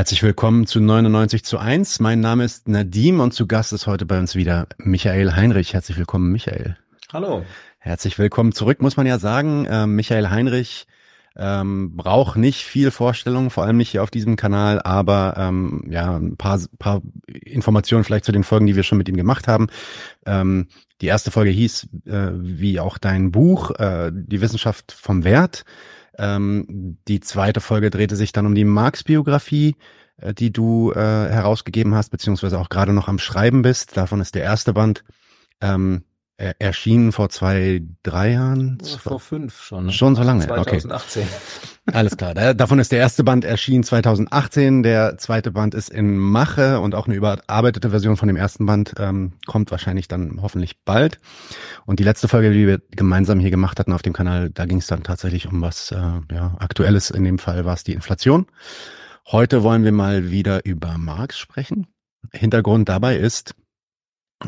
Herzlich willkommen zu 99 zu 1. Mein Name ist Nadim und zu Gast ist heute bei uns wieder Michael Heinrich. Herzlich willkommen, Michael. Hallo. Herzlich willkommen zurück, muss man ja sagen. Äh, Michael Heinrich ähm, braucht nicht viel Vorstellung, vor allem nicht hier auf diesem Kanal, aber ähm, ja, ein paar, paar Informationen vielleicht zu den Folgen, die wir schon mit ihm gemacht haben. Ähm, die erste Folge hieß, äh, wie auch dein Buch, äh, Die Wissenschaft vom Wert. Ähm, die zweite Folge drehte sich dann um die Marx-Biografie, äh, die du äh, herausgegeben hast, beziehungsweise auch gerade noch am Schreiben bist. Davon ist der erste Band ähm, erschienen vor zwei, drei Jahren? Ja, vor fünf schon. Ne? Schon so lange, 2018. okay. Alles klar. davon ist der erste Band erschienen 2018, der zweite Band ist in Mache und auch eine überarbeitete Version von dem ersten Band ähm, kommt wahrscheinlich dann hoffentlich bald. Und die letzte Folge, die wir gemeinsam hier gemacht hatten auf dem Kanal, da ging es dann tatsächlich um was äh, ja, Aktuelles. In dem Fall war es die Inflation. Heute wollen wir mal wieder über Marx sprechen. Hintergrund dabei ist,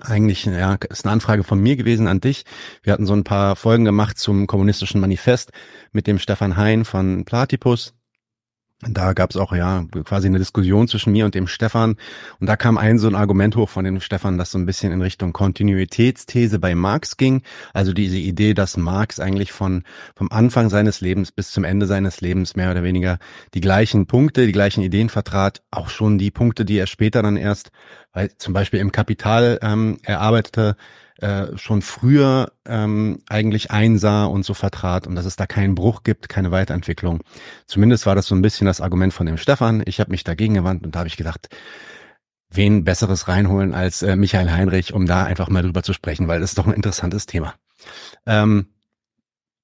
eigentlich, ja, ist eine Anfrage von mir gewesen an dich. Wir hatten so ein paar Folgen gemacht zum kommunistischen Manifest mit dem Stefan Hein von Platypus. Da gab es auch ja quasi eine Diskussion zwischen mir und dem Stefan. Und da kam ein so ein Argument hoch von dem Stefan, das so ein bisschen in Richtung Kontinuitätsthese bei Marx ging. Also diese Idee, dass Marx eigentlich von vom Anfang seines Lebens bis zum Ende seines Lebens mehr oder weniger die gleichen Punkte, die gleichen Ideen vertrat, auch schon die Punkte, die er später dann erst, weil zum Beispiel im Kapital ähm, erarbeitete, äh, schon früher ähm, eigentlich einsah und so vertrat und dass es da keinen Bruch gibt, keine Weiterentwicklung. Zumindest war das so ein bisschen das Argument von dem Stefan. Ich habe mich dagegen gewandt und da habe ich gedacht, wen Besseres reinholen als äh, Michael Heinrich, um da einfach mal drüber zu sprechen, weil das ist doch ein interessantes Thema. Ähm,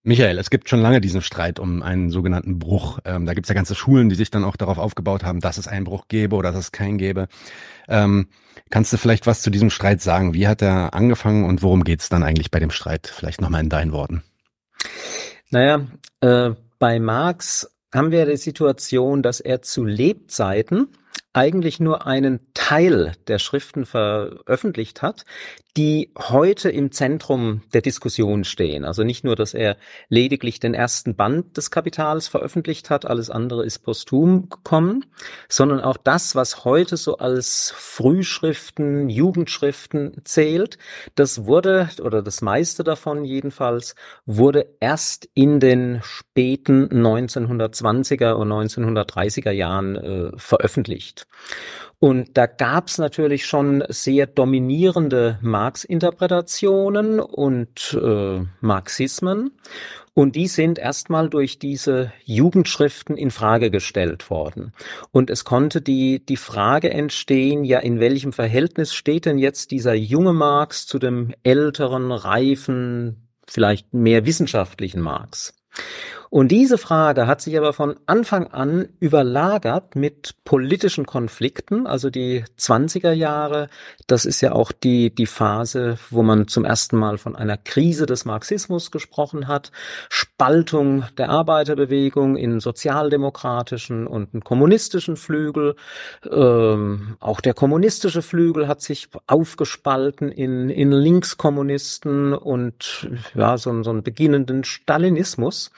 Michael, es gibt schon lange diesen Streit um einen sogenannten Bruch. Ähm, da gibt es ja ganze Schulen, die sich dann auch darauf aufgebaut haben, dass es einen Bruch gäbe oder dass es keinen gäbe. Ähm, kannst du vielleicht was zu diesem Streit sagen? Wie hat er angefangen und worum geht es dann eigentlich bei dem Streit? Vielleicht nochmal in deinen Worten. Naja, äh, bei Marx haben wir die Situation, dass er zu Lebzeiten eigentlich nur einen Teil der Schriften veröffentlicht hat, die heute im Zentrum der Diskussion stehen. Also nicht nur, dass er lediglich den ersten Band des Kapitals veröffentlicht hat, alles andere ist posthum gekommen, sondern auch das, was heute so als Frühschriften, Jugendschriften zählt, das wurde, oder das meiste davon jedenfalls, wurde erst in den späten 1920er und 1930er Jahren äh, veröffentlicht. Und da gab es natürlich schon sehr dominierende Marx-Interpretationen und äh, Marxismen. Und die sind erstmal durch diese Jugendschriften in Frage gestellt worden. Und es konnte die, die Frage entstehen, ja, in welchem Verhältnis steht denn jetzt dieser junge Marx zu dem älteren, reifen, vielleicht mehr wissenschaftlichen Marx? Und diese Frage hat sich aber von Anfang an überlagert mit politischen Konflikten, also die 20er Jahre. Das ist ja auch die, die Phase, wo man zum ersten Mal von einer Krise des Marxismus gesprochen hat. Spaltung der Arbeiterbewegung in sozialdemokratischen und einen kommunistischen Flügel. Ähm, auch der kommunistische Flügel hat sich aufgespalten in, in Linkskommunisten und ja, so, so einen beginnenden Stalinismus.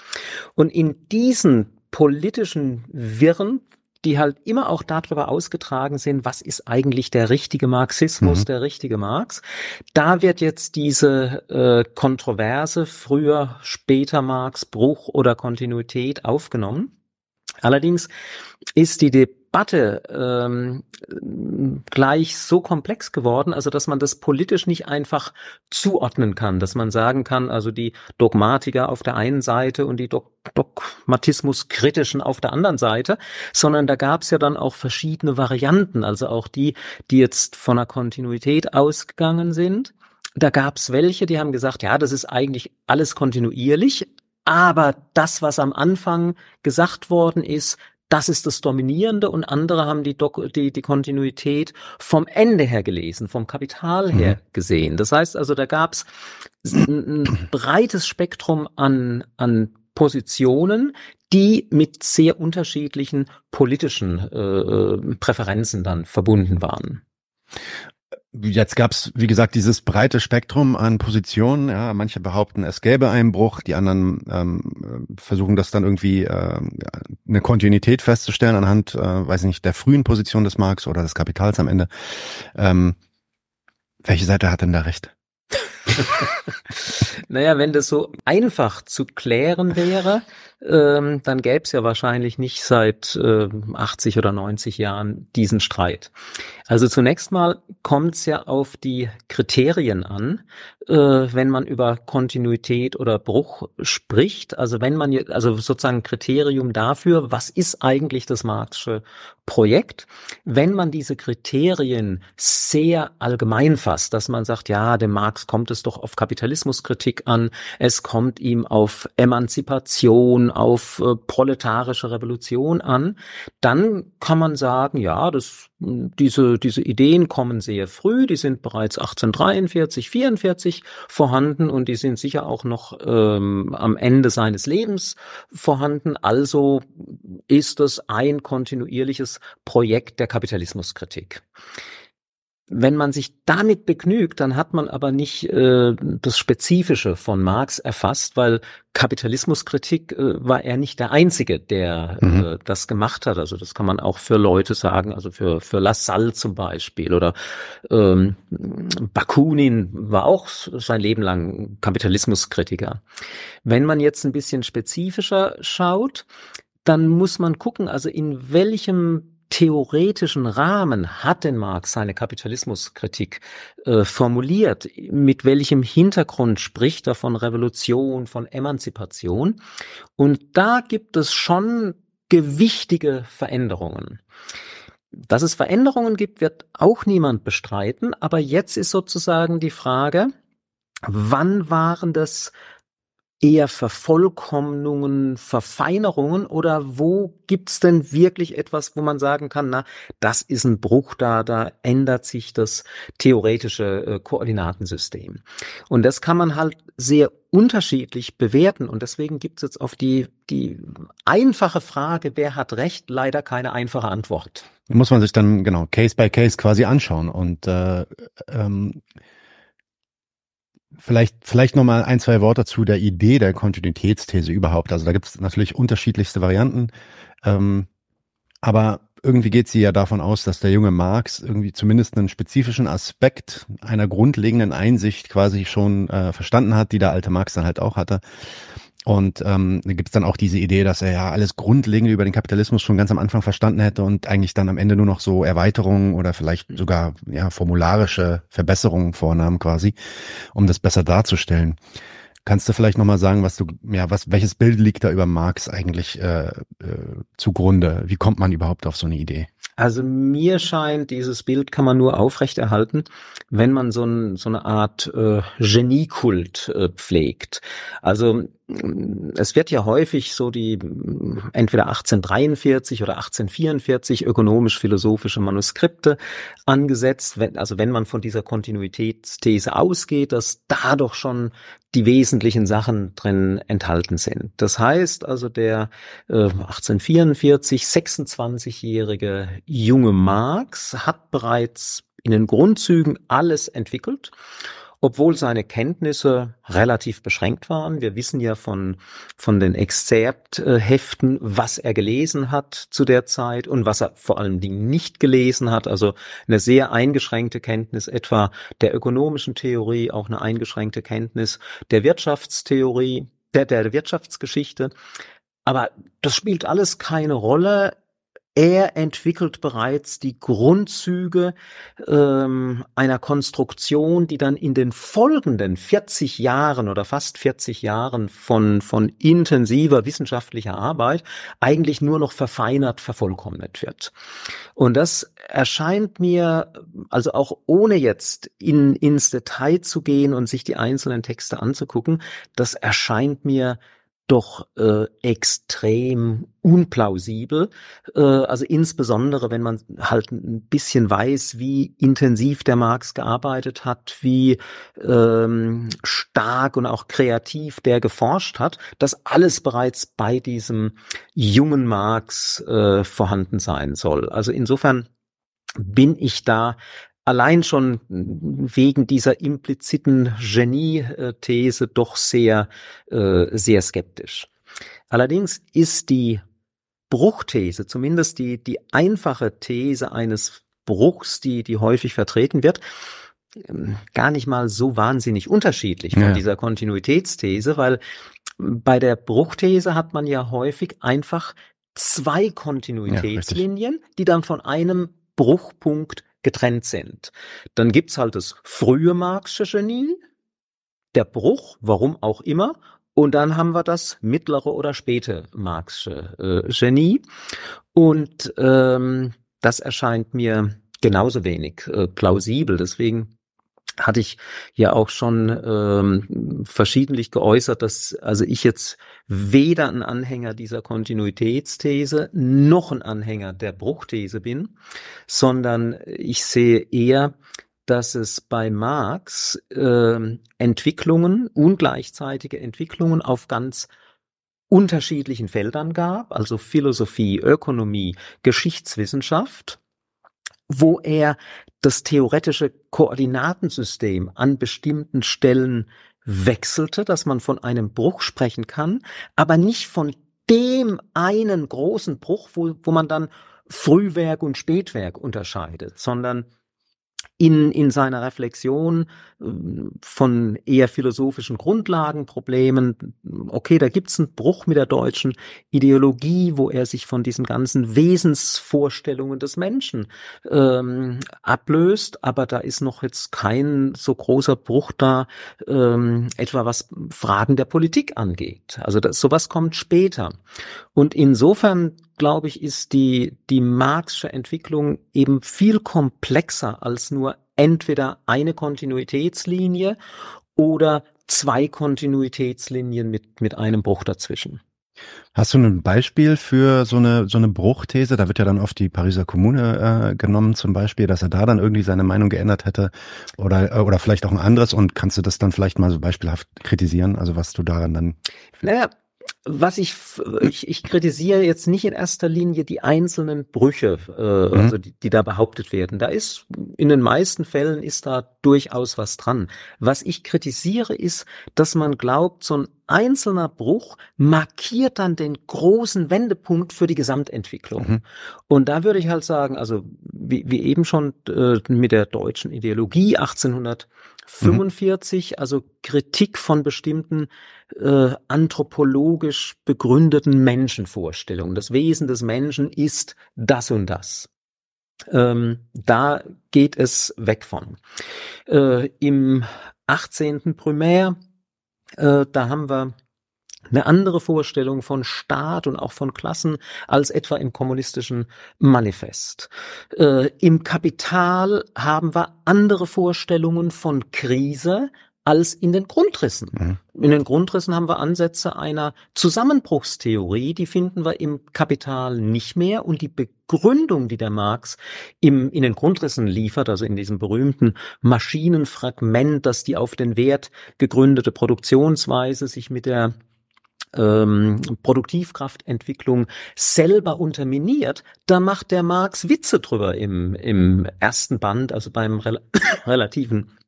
Und in diesen politischen Wirren, die halt immer auch darüber ausgetragen sind, was ist eigentlich der richtige Marxismus, mhm. der richtige Marx. Da wird jetzt diese äh, Kontroverse früher, später Marx, Bruch oder Kontinuität aufgenommen. Allerdings ist die Debatte Debatte ähm, gleich so komplex geworden, also dass man das politisch nicht einfach zuordnen kann, dass man sagen kann, also die Dogmatiker auf der einen Seite und die Dog Dogmatismus-Kritischen auf der anderen Seite, sondern da gab es ja dann auch verschiedene Varianten, also auch die, die jetzt von einer Kontinuität ausgegangen sind. Da gab es welche, die haben gesagt, ja, das ist eigentlich alles kontinuierlich, aber das, was am Anfang gesagt worden ist, das ist das Dominierende und andere haben die, Dok die, die Kontinuität vom Ende her gelesen, vom Kapital her mhm. gesehen. Das heißt also, da gab es ein, ein breites Spektrum an, an Positionen, die mit sehr unterschiedlichen politischen äh, äh Präferenzen dann verbunden waren. Jetzt gab's, wie gesagt, dieses breite Spektrum an Positionen. Ja, manche behaupten, es gäbe einen Bruch, die anderen ähm, versuchen das dann irgendwie äh, eine Kontinuität festzustellen anhand, äh, weiß nicht, der frühen Position des Marx oder des Kapitals am Ende. Ähm, welche Seite hat denn da recht? naja, wenn das so einfach zu klären wäre, ähm, dann gäbe es ja wahrscheinlich nicht seit äh, 80 oder 90 Jahren diesen Streit. Also zunächst mal kommt es ja auf die Kriterien an, äh, wenn man über Kontinuität oder Bruch spricht. Also wenn man also sozusagen Kriterium dafür, was ist eigentlich das Marxische Projekt, wenn man diese Kriterien sehr allgemein fasst, dass man sagt, ja, dem Marx kommt es doch auf Kapitalismuskritik an, es kommt ihm auf Emanzipation, auf äh, proletarische Revolution an, dann kann man sagen, ja, das, diese, diese Ideen kommen sehr früh, die sind bereits 1843, 44 vorhanden und die sind sicher auch noch ähm, am Ende seines Lebens vorhanden. Also ist es ein kontinuierliches Projekt der Kapitalismuskritik. Wenn man sich damit begnügt, dann hat man aber nicht äh, das Spezifische von Marx erfasst, weil Kapitalismuskritik äh, war er nicht der Einzige, der mhm. äh, das gemacht hat. Also das kann man auch für Leute sagen, also für, für Lassalle zum Beispiel oder ähm, Bakunin war auch sein Leben lang Kapitalismuskritiker. Wenn man jetzt ein bisschen spezifischer schaut, dann muss man gucken, also in welchem theoretischen Rahmen hat denn Marx seine Kapitalismuskritik äh, formuliert? Mit welchem Hintergrund spricht er von Revolution, von Emanzipation? Und da gibt es schon gewichtige Veränderungen. Dass es Veränderungen gibt, wird auch niemand bestreiten, aber jetzt ist sozusagen die Frage, wann waren das eher Vervollkommnungen, Verfeinerungen oder wo gibt's denn wirklich etwas, wo man sagen kann, na, das ist ein Bruch da, da ändert sich das theoretische äh, Koordinatensystem. Und das kann man halt sehr unterschiedlich bewerten und deswegen gibt's jetzt auf die, die einfache Frage, wer hat recht, leider keine einfache Antwort. Muss man sich dann genau Case by Case quasi anschauen und äh, ähm, Vielleicht, vielleicht noch mal ein, zwei Worte zu der Idee der Kontinuitätsthese überhaupt. Also da gibt es natürlich unterschiedlichste Varianten. Ähm, aber irgendwie geht sie ja davon aus, dass der junge Marx irgendwie zumindest einen spezifischen Aspekt einer grundlegenden Einsicht quasi schon äh, verstanden hat, die der alte Marx dann halt auch hatte. Und ähm, da gibt es dann auch diese Idee, dass er ja alles Grundlegende über den Kapitalismus schon ganz am Anfang verstanden hätte und eigentlich dann am Ende nur noch so Erweiterungen oder vielleicht sogar ja formularische Verbesserungen vornahm quasi, um das besser darzustellen. Kannst du vielleicht nochmal sagen, was du, ja, was, welches Bild liegt da über Marx eigentlich äh, äh, zugrunde? Wie kommt man überhaupt auf so eine Idee? Also mir scheint, dieses Bild kann man nur aufrechterhalten, wenn man so, ein, so eine Art äh, Geniekult äh, pflegt. Also es wird ja häufig so die entweder 1843 oder 1844 ökonomisch-philosophische Manuskripte angesetzt, wenn, also wenn man von dieser Kontinuitätsthese ausgeht, dass da doch schon die wesentlichen Sachen drin enthalten sind. Das heißt also, der äh, 1844 26-jährige junge Marx hat bereits in den Grundzügen alles entwickelt obwohl seine Kenntnisse relativ beschränkt waren. Wir wissen ja von, von den Exzerptheften, was er gelesen hat zu der Zeit und was er vor allen Dingen nicht gelesen hat. Also eine sehr eingeschränkte Kenntnis etwa der ökonomischen Theorie, auch eine eingeschränkte Kenntnis der Wirtschaftstheorie, der, der Wirtschaftsgeschichte. Aber das spielt alles keine Rolle. Er entwickelt bereits die Grundzüge ähm, einer Konstruktion, die dann in den folgenden 40 Jahren oder fast 40 Jahren von, von intensiver wissenschaftlicher Arbeit eigentlich nur noch verfeinert, vervollkommnet wird. Und das erscheint mir, also auch ohne jetzt in, ins Detail zu gehen und sich die einzelnen Texte anzugucken, das erscheint mir doch äh, extrem unplausibel. Äh, also insbesondere, wenn man halt ein bisschen weiß, wie intensiv der Marx gearbeitet hat, wie ähm, stark und auch kreativ der geforscht hat, dass alles bereits bei diesem jungen Marx äh, vorhanden sein soll. Also insofern bin ich da allein schon wegen dieser impliziten Genie-These doch sehr, äh, sehr skeptisch. Allerdings ist die Bruchthese, zumindest die, die einfache These eines Bruchs, die, die häufig vertreten wird, ähm, gar nicht mal so wahnsinnig unterschiedlich von ja. dieser Kontinuitätsthese, weil bei der Bruchthese hat man ja häufig einfach zwei Kontinuitätslinien, ja, die dann von einem Bruchpunkt getrennt sind. Dann gibt's halt das frühe Marxische Genie, der Bruch, warum auch immer, und dann haben wir das mittlere oder späte Marxische äh, Genie. Und ähm, das erscheint mir genauso wenig äh, plausibel. Deswegen hatte ich ja auch schon ähm, verschiedentlich geäußert, dass also ich jetzt weder ein Anhänger dieser Kontinuitätsthese noch ein Anhänger der Bruchthese bin, sondern ich sehe eher, dass es bei Marx äh, Entwicklungen, ungleichzeitige Entwicklungen auf ganz unterschiedlichen Feldern gab, also Philosophie, Ökonomie, Geschichtswissenschaft, wo er das theoretische Koordinatensystem an bestimmten Stellen wechselte, dass man von einem Bruch sprechen kann, aber nicht von dem einen großen Bruch, wo, wo man dann Frühwerk und Spätwerk unterscheidet, sondern in, in seiner Reflexion äh, von eher philosophischen Grundlagenproblemen. Okay, da gibt's einen Bruch mit der deutschen Ideologie, wo er sich von diesen ganzen Wesensvorstellungen des Menschen ähm, ablöst, aber da ist noch jetzt kein so großer Bruch da, ähm, etwa was Fragen der Politik angeht. Also das, sowas kommt später. Und insofern glaube ich, ist die, die Marxische Entwicklung eben viel komplexer als nur entweder eine Kontinuitätslinie oder zwei Kontinuitätslinien mit, mit einem Bruch dazwischen. Hast du ein Beispiel für so eine so eine Bruchthese? Da wird ja dann oft die Pariser Kommune äh, genommen zum Beispiel, dass er da dann irgendwie seine Meinung geändert hätte oder äh, oder vielleicht auch ein anderes und kannst du das dann vielleicht mal so beispielhaft kritisieren? Also was du daran dann? Naja, was ich, ich, ich kritisiere jetzt nicht in erster Linie die einzelnen Brüche, äh, mhm. also die, die da behauptet werden. Da ist, in den meisten Fällen ist da durchaus was dran. Was ich kritisiere ist, dass man glaubt, so ein einzelner Bruch markiert dann den großen Wendepunkt für die Gesamtentwicklung. Mhm. Und da würde ich halt sagen, also wie, wie eben schon äh, mit der deutschen Ideologie 1845, mhm. also Kritik von bestimmten äh, anthropologisch begründeten Menschenvorstellungen. Das Wesen des Menschen ist das und das. Ähm, da geht es weg von. Äh, Im 18. Primär äh, da haben wir eine andere Vorstellung von Staat und auch von Klassen als etwa im kommunistischen Manifest. Äh, Im Kapital haben wir andere Vorstellungen von Krise als in den Grundrissen. Mhm. In den Grundrissen haben wir Ansätze einer Zusammenbruchstheorie, die finden wir im Kapital nicht mehr und die Begründung, die der Marx im, in den Grundrissen liefert, also in diesem berühmten Maschinenfragment, dass die auf den Wert gegründete Produktionsweise sich mit der ähm, Produktivkraftentwicklung selber unterminiert, da macht der Marx Witze drüber im, im ersten Band, also beim rel relativen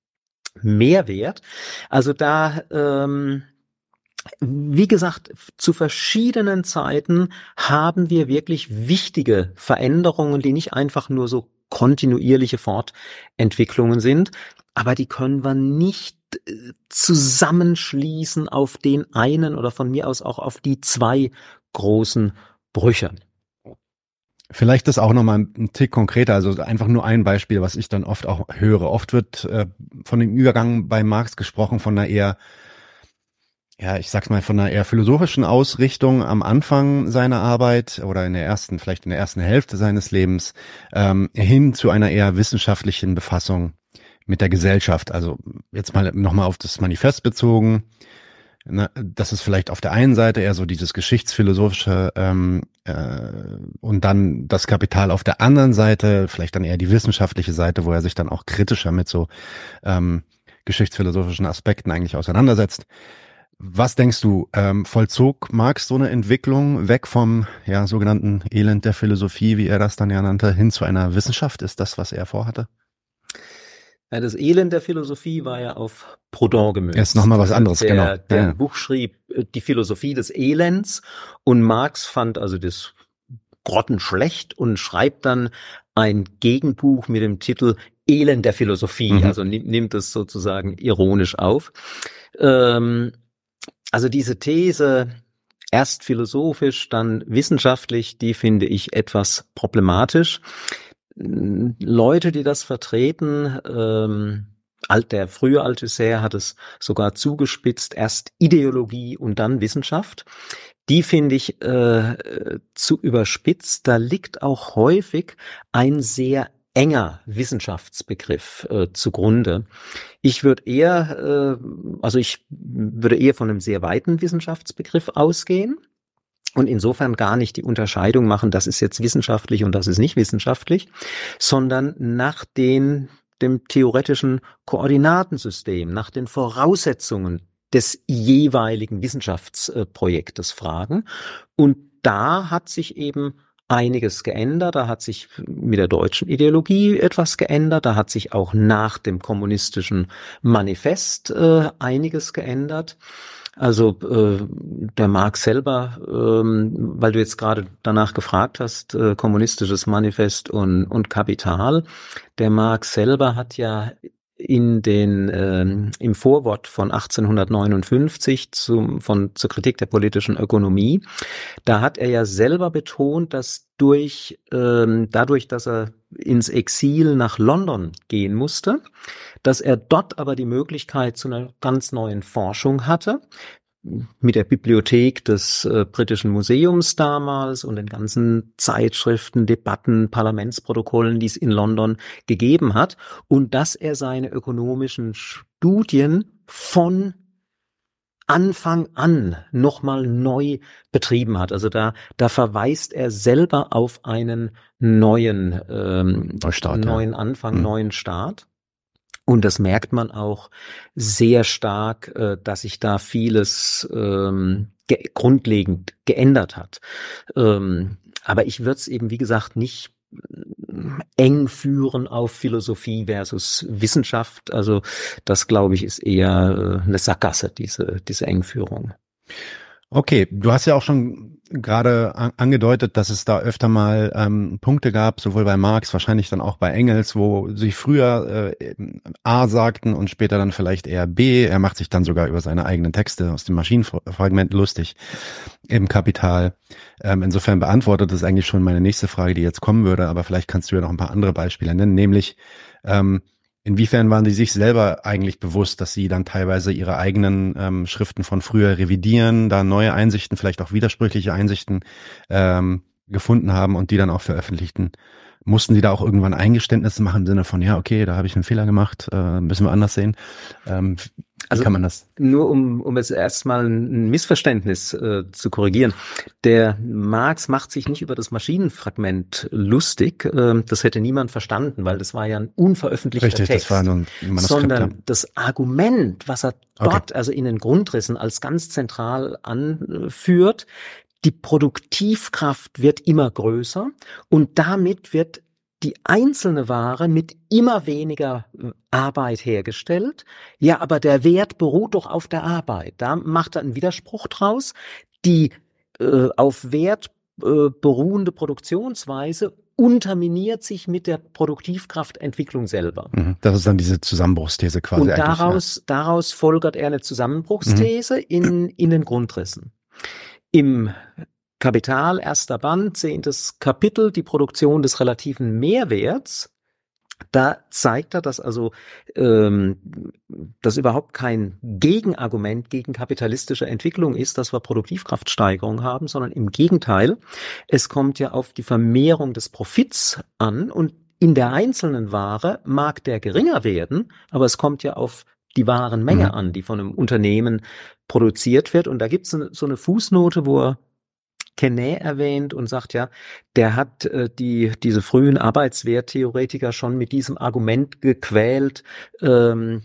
Mehrwert. Also da, ähm, wie gesagt, zu verschiedenen Zeiten haben wir wirklich wichtige Veränderungen, die nicht einfach nur so kontinuierliche Fortentwicklungen sind, aber die können wir nicht äh, zusammenschließen auf den einen oder von mir aus auch auf die zwei großen Brüche. Vielleicht ist auch nochmal ein Tick konkreter, also einfach nur ein Beispiel, was ich dann oft auch höre. Oft wird äh, von dem Übergang bei Marx gesprochen, von einer eher, ja, ich sag's mal, von einer eher philosophischen Ausrichtung am Anfang seiner Arbeit oder in der ersten, vielleicht in der ersten Hälfte seines Lebens, ähm, hin zu einer eher wissenschaftlichen Befassung mit der Gesellschaft. Also jetzt mal nochmal auf das Manifest bezogen. Na, das ist vielleicht auf der einen Seite eher so dieses geschichtsphilosophische ähm, äh, und dann das Kapital auf der anderen Seite, vielleicht dann eher die wissenschaftliche Seite, wo er sich dann auch kritischer mit so ähm, geschichtsphilosophischen Aspekten eigentlich auseinandersetzt. Was denkst du, ähm, vollzog Marx so eine Entwicklung weg vom ja, sogenannten Elend der Philosophie, wie er das dann ja nannte, hin zu einer Wissenschaft? Ist das, was er vorhatte? Ja, das Elend der Philosophie war ja auf Proudhon gemünzt. Ist nochmal was anderes, der, genau. Der Ja, Buch schrieb, äh, die Philosophie des Elends und Marx fand also das grottenschlecht und schreibt dann ein Gegenbuch mit dem Titel Elend der Philosophie, Mhm. also nimmt, nimmt es sozusagen ironisch auf. Ähm, also diese These, erst philosophisch, dann wissenschaftlich, die finde ich etwas problematisch. Leute, die das vertreten, ähm, alt, der frühe Althusser hat es sogar zugespitzt, erst Ideologie und dann Wissenschaft. Die finde ich äh, zu überspitzt. Da liegt auch häufig ein sehr enger Wissenschaftsbegriff äh, zugrunde. Ich würde eher, äh, also ich würde eher von einem sehr weiten Wissenschaftsbegriff ausgehen und insofern gar nicht die Unterscheidung machen, das ist jetzt wissenschaftlich und das ist nicht wissenschaftlich, sondern nach den, dem theoretischen Koordinatensystem, nach den Voraussetzungen des jeweiligen Wissenschaftsprojektes fragen. Und da hat sich eben einiges geändert. Da hat sich mit der deutschen Ideologie etwas geändert. Da hat sich auch nach dem kommunistischen Manifest äh, einiges geändert. Also äh, der Marx selber, ähm, weil du jetzt gerade danach gefragt hast, äh, kommunistisches Manifest und, und Kapital. Der Marx selber hat ja in den ähm, im Vorwort von 1859 zum von zur Kritik der politischen Ökonomie, da hat er ja selber betont, dass durch ähm, dadurch, dass er ins Exil nach London gehen musste, dass er dort aber die Möglichkeit zu einer ganz neuen Forschung hatte mit der Bibliothek des äh, britischen Museums damals und den ganzen Zeitschriften, Debatten, Parlamentsprotokollen, die es in London gegeben hat und dass er seine ökonomischen Studien von Anfang an nochmal neu betrieben hat. Also da, da verweist er selber auf einen neuen, ähm, Neustart, ja. neuen Anfang, Mhm. neuen Start. Und das merkt man auch sehr stark, äh, dass sich da vieles ähm, ge grundlegend geändert hat. Ähm, aber ich würde es eben, wie gesagt, nicht eng führen auf Philosophie versus Wissenschaft. Also das, glaube ich, ist eher äh, eine Sackgasse, diese, diese Engführung. Okay, du hast ja auch schon gerade an- angedeutet, dass es da öfter mal ähm, Punkte gab, sowohl bei Marx, wahrscheinlich dann auch bei Engels, wo sie früher äh, A sagten und später dann vielleicht eher B. Er macht sich dann sogar über seine eigenen Texte aus dem Maschinenfragment lustig im Kapital. Ähm, insofern beantwortet es eigentlich schon meine nächste Frage, die jetzt kommen würde, aber vielleicht kannst du ja noch ein paar andere Beispiele nennen, nämlich ähm, Inwiefern waren die sich selber eigentlich bewusst, dass sie dann teilweise ihre eigenen ähm, Schriften von früher revidieren, da neue Einsichten, vielleicht auch widersprüchliche Einsichten ähm, gefunden haben und die dann auch veröffentlichten? Mussten die da auch irgendwann Eingeständnisse machen im Sinne von, ja, okay, da habe ich einen Fehler gemacht, äh, müssen wir anders sehen? Ähm, wie Also kann man das? Nur um, um jetzt erstmal ein Missverständnis äh, zu korrigieren. Der Marx macht sich nicht über das Maschinenfragment lustig. Ähm, das hätte niemand verstanden, weil das war ja ein unveröffentlichter Richtig, Text. das war nur ein Manuskript. sondern ja. das Argument, was er Okay. dort, also in den Grundrissen als ganz zentral anführt, die Produktivkraft wird immer größer und damit wird die einzelne Ware mit immer weniger äh, Arbeit hergestellt. Ja, aber der Wert beruht doch auf der Arbeit. Da macht er einen Widerspruch draus. Die äh, auf Wert äh, beruhende Produktionsweise unterminiert sich mit der Produktivkraftentwicklung selber. Mhm. Das ist dann diese Zusammenbruchsthese quasi Und eigentlich. ja. daraus, daraus folgert er eine Zusammenbruchsthese in, in den Grundrissen. Im Kapital, erster Band, zehntes Kapitel, die Produktion des relativen Mehrwerts, da zeigt er, dass also ähm, das überhaupt kein Gegenargument gegen kapitalistische Entwicklung ist, dass wir Produktivkraftsteigerung haben, sondern im Gegenteil, es kommt ja auf die Vermehrung des Profits an und in der einzelnen Ware mag der geringer werden, aber es kommt ja auf die Warenmenge Mhm. an, die von einem Unternehmen produziert wird. Und da gibt es so eine Fußnote, wo er Kenney erwähnt und sagt ja, der hat äh, die diese frühen Arbeitswerttheoretiker schon mit diesem Argument gequält, ähm,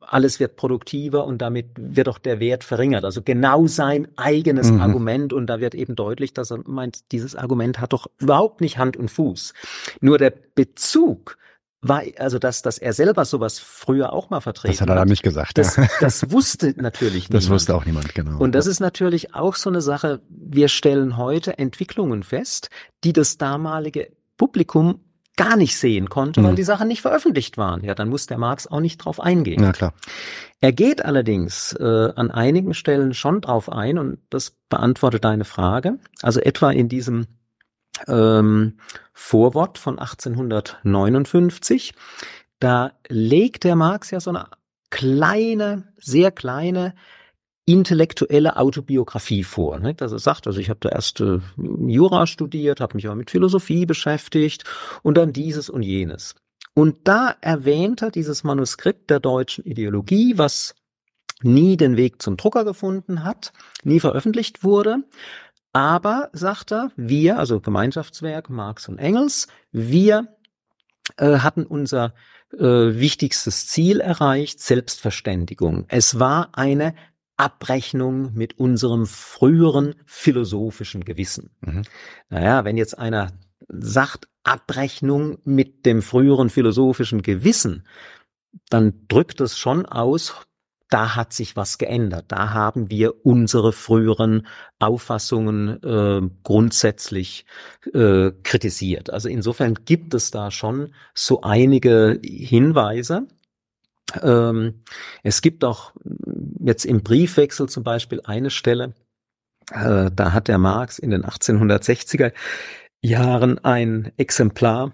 alles wird produktiver und damit wird auch der Wert verringert. Also genau sein eigenes Mhm. Argument und da wird eben deutlich, dass er meint, dieses Argument hat doch überhaupt nicht Hand und Fuß. Nur der Bezug war, also dass, dass er selber sowas früher auch mal vertreten Das hat er dann nicht gesagt. Das, das wusste natürlich niemand. Das wusste auch niemand, genau. Und das ist natürlich auch so eine Sache, wir stellen heute Entwicklungen fest, die das damalige Publikum gar nicht sehen konnte, mhm. weil die Sachen nicht veröffentlicht waren. Ja, dann muss der Marx auch nicht drauf eingehen. Ja, klar. Er geht allerdings äh, an einigen Stellen schon drauf ein und das beantwortet deine Frage. Also etwa in diesem ähm, Vorwort von 1859. Da legt der Marx ja so eine kleine, sehr kleine intellektuelle Autobiografie vor. Ne? Dass er sagt, also ich habe da erst äh, Jura studiert, habe mich aber mit Philosophie beschäftigt und dann dieses und jenes. Und da erwähnt er dieses Manuskript der deutschen Ideologie, was nie den Weg zum Drucker gefunden hat, nie veröffentlicht wurde, aber, sagt er, wir, also Gemeinschaftswerk Marx und Engels, wir äh, hatten unser äh, wichtigstes Ziel erreicht, Selbstverständigung. Es war eine Abrechnung mit unserem früheren philosophischen Gewissen. Mhm. Naja, wenn jetzt einer sagt, Abrechnung mit dem früheren philosophischen Gewissen, dann drückt es schon aus, da hat sich was geändert. Da haben wir unsere früheren Auffassungen äh, grundsätzlich äh, kritisiert. Also insofern gibt es da schon so einige Hinweise. Ähm, es gibt auch jetzt im Briefwechsel zum Beispiel eine Stelle, äh, da hat der Marx in den 1860er Jahren ein Exemplar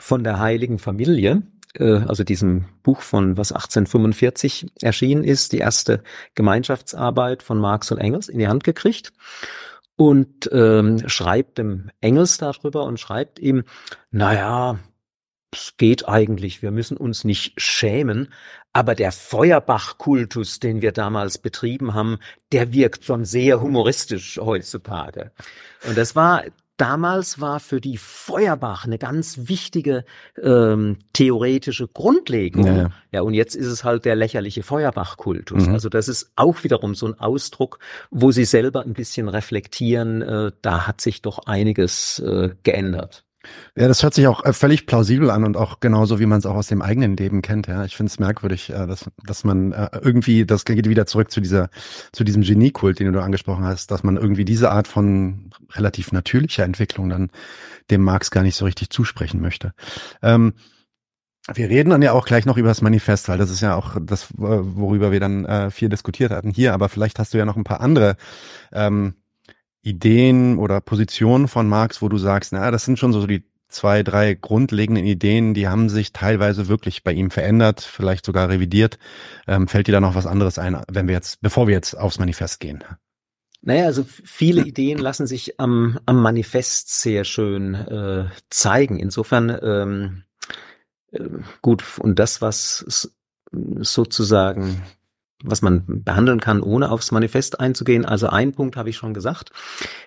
von der Heiligen Familie äh, also diesem Buch von was 1845 erschienen ist, die erste Gemeinschaftsarbeit von Marx und Engels in die Hand gekriegt und ähm, schreibt dem Engels darüber und schreibt ihm, naja, es geht eigentlich, wir müssen uns nicht schämen, aber der Feuerbach-Kultus, den wir damals betrieben haben, der wirkt schon sehr humoristisch heutzutage. Und das war damals war für die Feuerbach eine ganz wichtige ähm, theoretische Grundlegung. Ja, ja. und jetzt ist es halt der lächerliche Feuerbach-Kultus. Mhm. Also das ist auch wiederum so ein Ausdruck, wo sie selber ein bisschen reflektieren, äh, da hat sich doch einiges äh, geändert. Ja, das hört sich auch äh, völlig plausibel an und auch genauso, wie man es auch aus dem eigenen Leben kennt. Ja, ich finde es merkwürdig, äh, dass, dass man äh, irgendwie, das geht wieder zurück zu dieser, zu diesem Geniekult, den du angesprochen hast, dass man irgendwie diese Art von relativ natürlicher Entwicklung dann dem Marx gar nicht so richtig zusprechen möchte. Ähm, wir reden dann ja auch gleich noch über das Manifest, weil das ist ja auch das, worüber wir dann äh, viel diskutiert hatten hier. Aber vielleicht hast du ja noch ein paar andere ähm, Ideen oder Positionen von Marx, wo du sagst, na, das sind schon so die zwei, drei grundlegenden Ideen, die haben sich teilweise wirklich bei ihm verändert, vielleicht sogar revidiert. Ähm, fällt dir da noch was anderes ein, wenn wir jetzt, bevor wir jetzt aufs Manifest gehen? Naja, also viele Ideen lassen sich am, am Manifest sehr schön äh, zeigen. Insofern ähm, äh, gut, und das, was sozusagen was man behandeln kann, ohne aufs Manifest einzugehen. Also ein Punkt habe ich schon gesagt,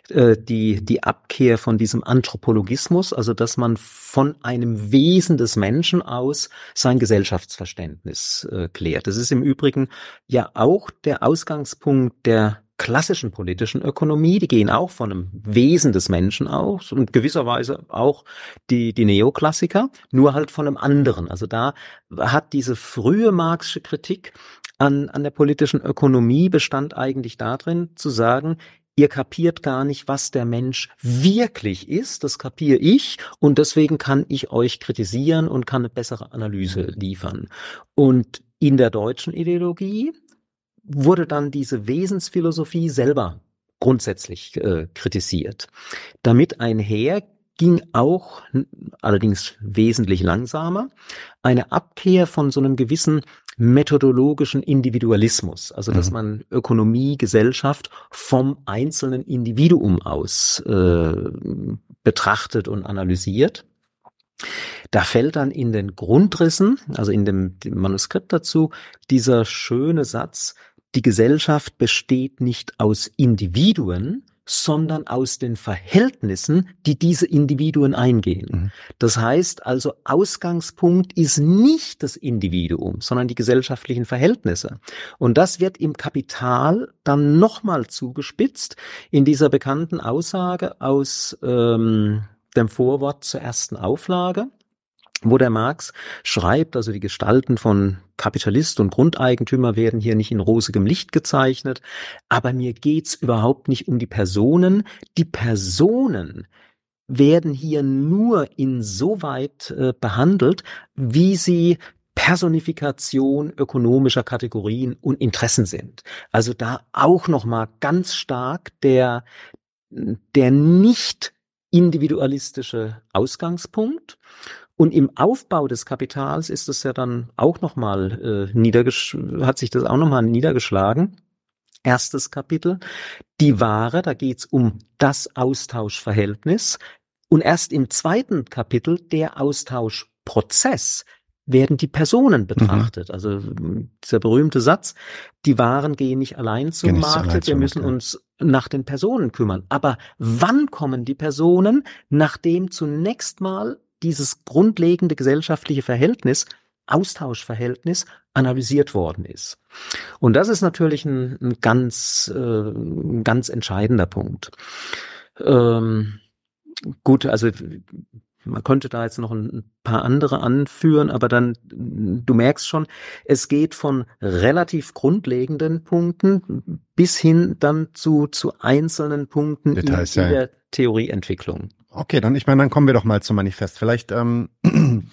äh, die, die Abkehr von diesem Anthropologismus, also dass man von einem Wesen des Menschen aus sein Gesellschaftsverständnis äh, klärt. Das ist im Übrigen ja auch der Ausgangspunkt der klassischen politischen Ökonomie, die gehen auch von einem Wesen des Menschen aus und gewisserweise auch die, die Neoklassiker, nur halt von einem anderen. Also da hat diese frühe Marxische Kritik an, an der politischen Ökonomie bestand eigentlich darin, zu sagen, ihr kapiert gar nicht, was der Mensch wirklich ist, das kapiere ich und deswegen kann ich euch kritisieren und kann eine bessere Analyse liefern. Und in der deutschen Ideologie wurde dann diese Wesensphilosophie selber grundsätzlich äh, kritisiert. Damit einher ging auch, allerdings wesentlich langsamer, eine Abkehr von so einem gewissen methodologischen Individualismus, also dass mhm. man Ökonomie, Gesellschaft vom einzelnen Individuum aus äh, betrachtet und analysiert. Da fällt dann in den Grundrissen, also in dem, dem Manuskript dazu, dieser schöne Satz, die Gesellschaft besteht nicht aus Individuen, sondern aus den Verhältnissen, die diese Individuen eingehen. Mhm. Das heißt also, Ausgangspunkt ist nicht das Individuum, sondern die gesellschaftlichen Verhältnisse. Und das wird im Kapital dann nochmal zugespitzt in dieser bekannten Aussage aus ähm, dem Vorwort zur ersten Auflage. Wo der Marx schreibt, also die Gestalten von Kapitalist und Grundeigentümer werden hier nicht in rosigem Licht gezeichnet, aber mir geht's überhaupt nicht um die Personen. Die Personen werden hier nur insoweit äh, behandelt, wie sie Personifikation ökonomischer Kategorien und Interessen sind. Also da auch noch mal ganz stark der der nicht individualistische Ausgangspunkt und im Aufbau des Kapitals ist es ja dann auch nochmal äh, niedergesch hat sich das auch nochmal niedergeschlagen. Erstes Kapitel, die Ware, da geht's um das Austauschverhältnis. Und erst im zweiten Kapitel, der Austauschprozess, werden die Personen mhm. betrachtet. Mhm. Also dieser berühmte Satz, die Waren gehen nicht allein zum gehen Markt, allein wir müssen Markt, uns nach den Personen kümmern. Aber wann kommen die Personen, nachdem zunächst mal dieses grundlegende gesellschaftliche Verhältnis, Austauschverhältnis analysiert worden ist. Und das ist natürlich ein, ein ganz, äh, ein ganz entscheidender Punkt. Ähm, gut, also man könnte da jetzt noch ein paar andere anführen, aber dann, du merkst schon, es geht von relativ grundlegenden Punkten bis hin dann zu, zu einzelnen Punkten Details, in, in der Theorieentwicklung. Okay, dann ich meine, dann kommen wir doch mal zum Manifest. Vielleicht ähm,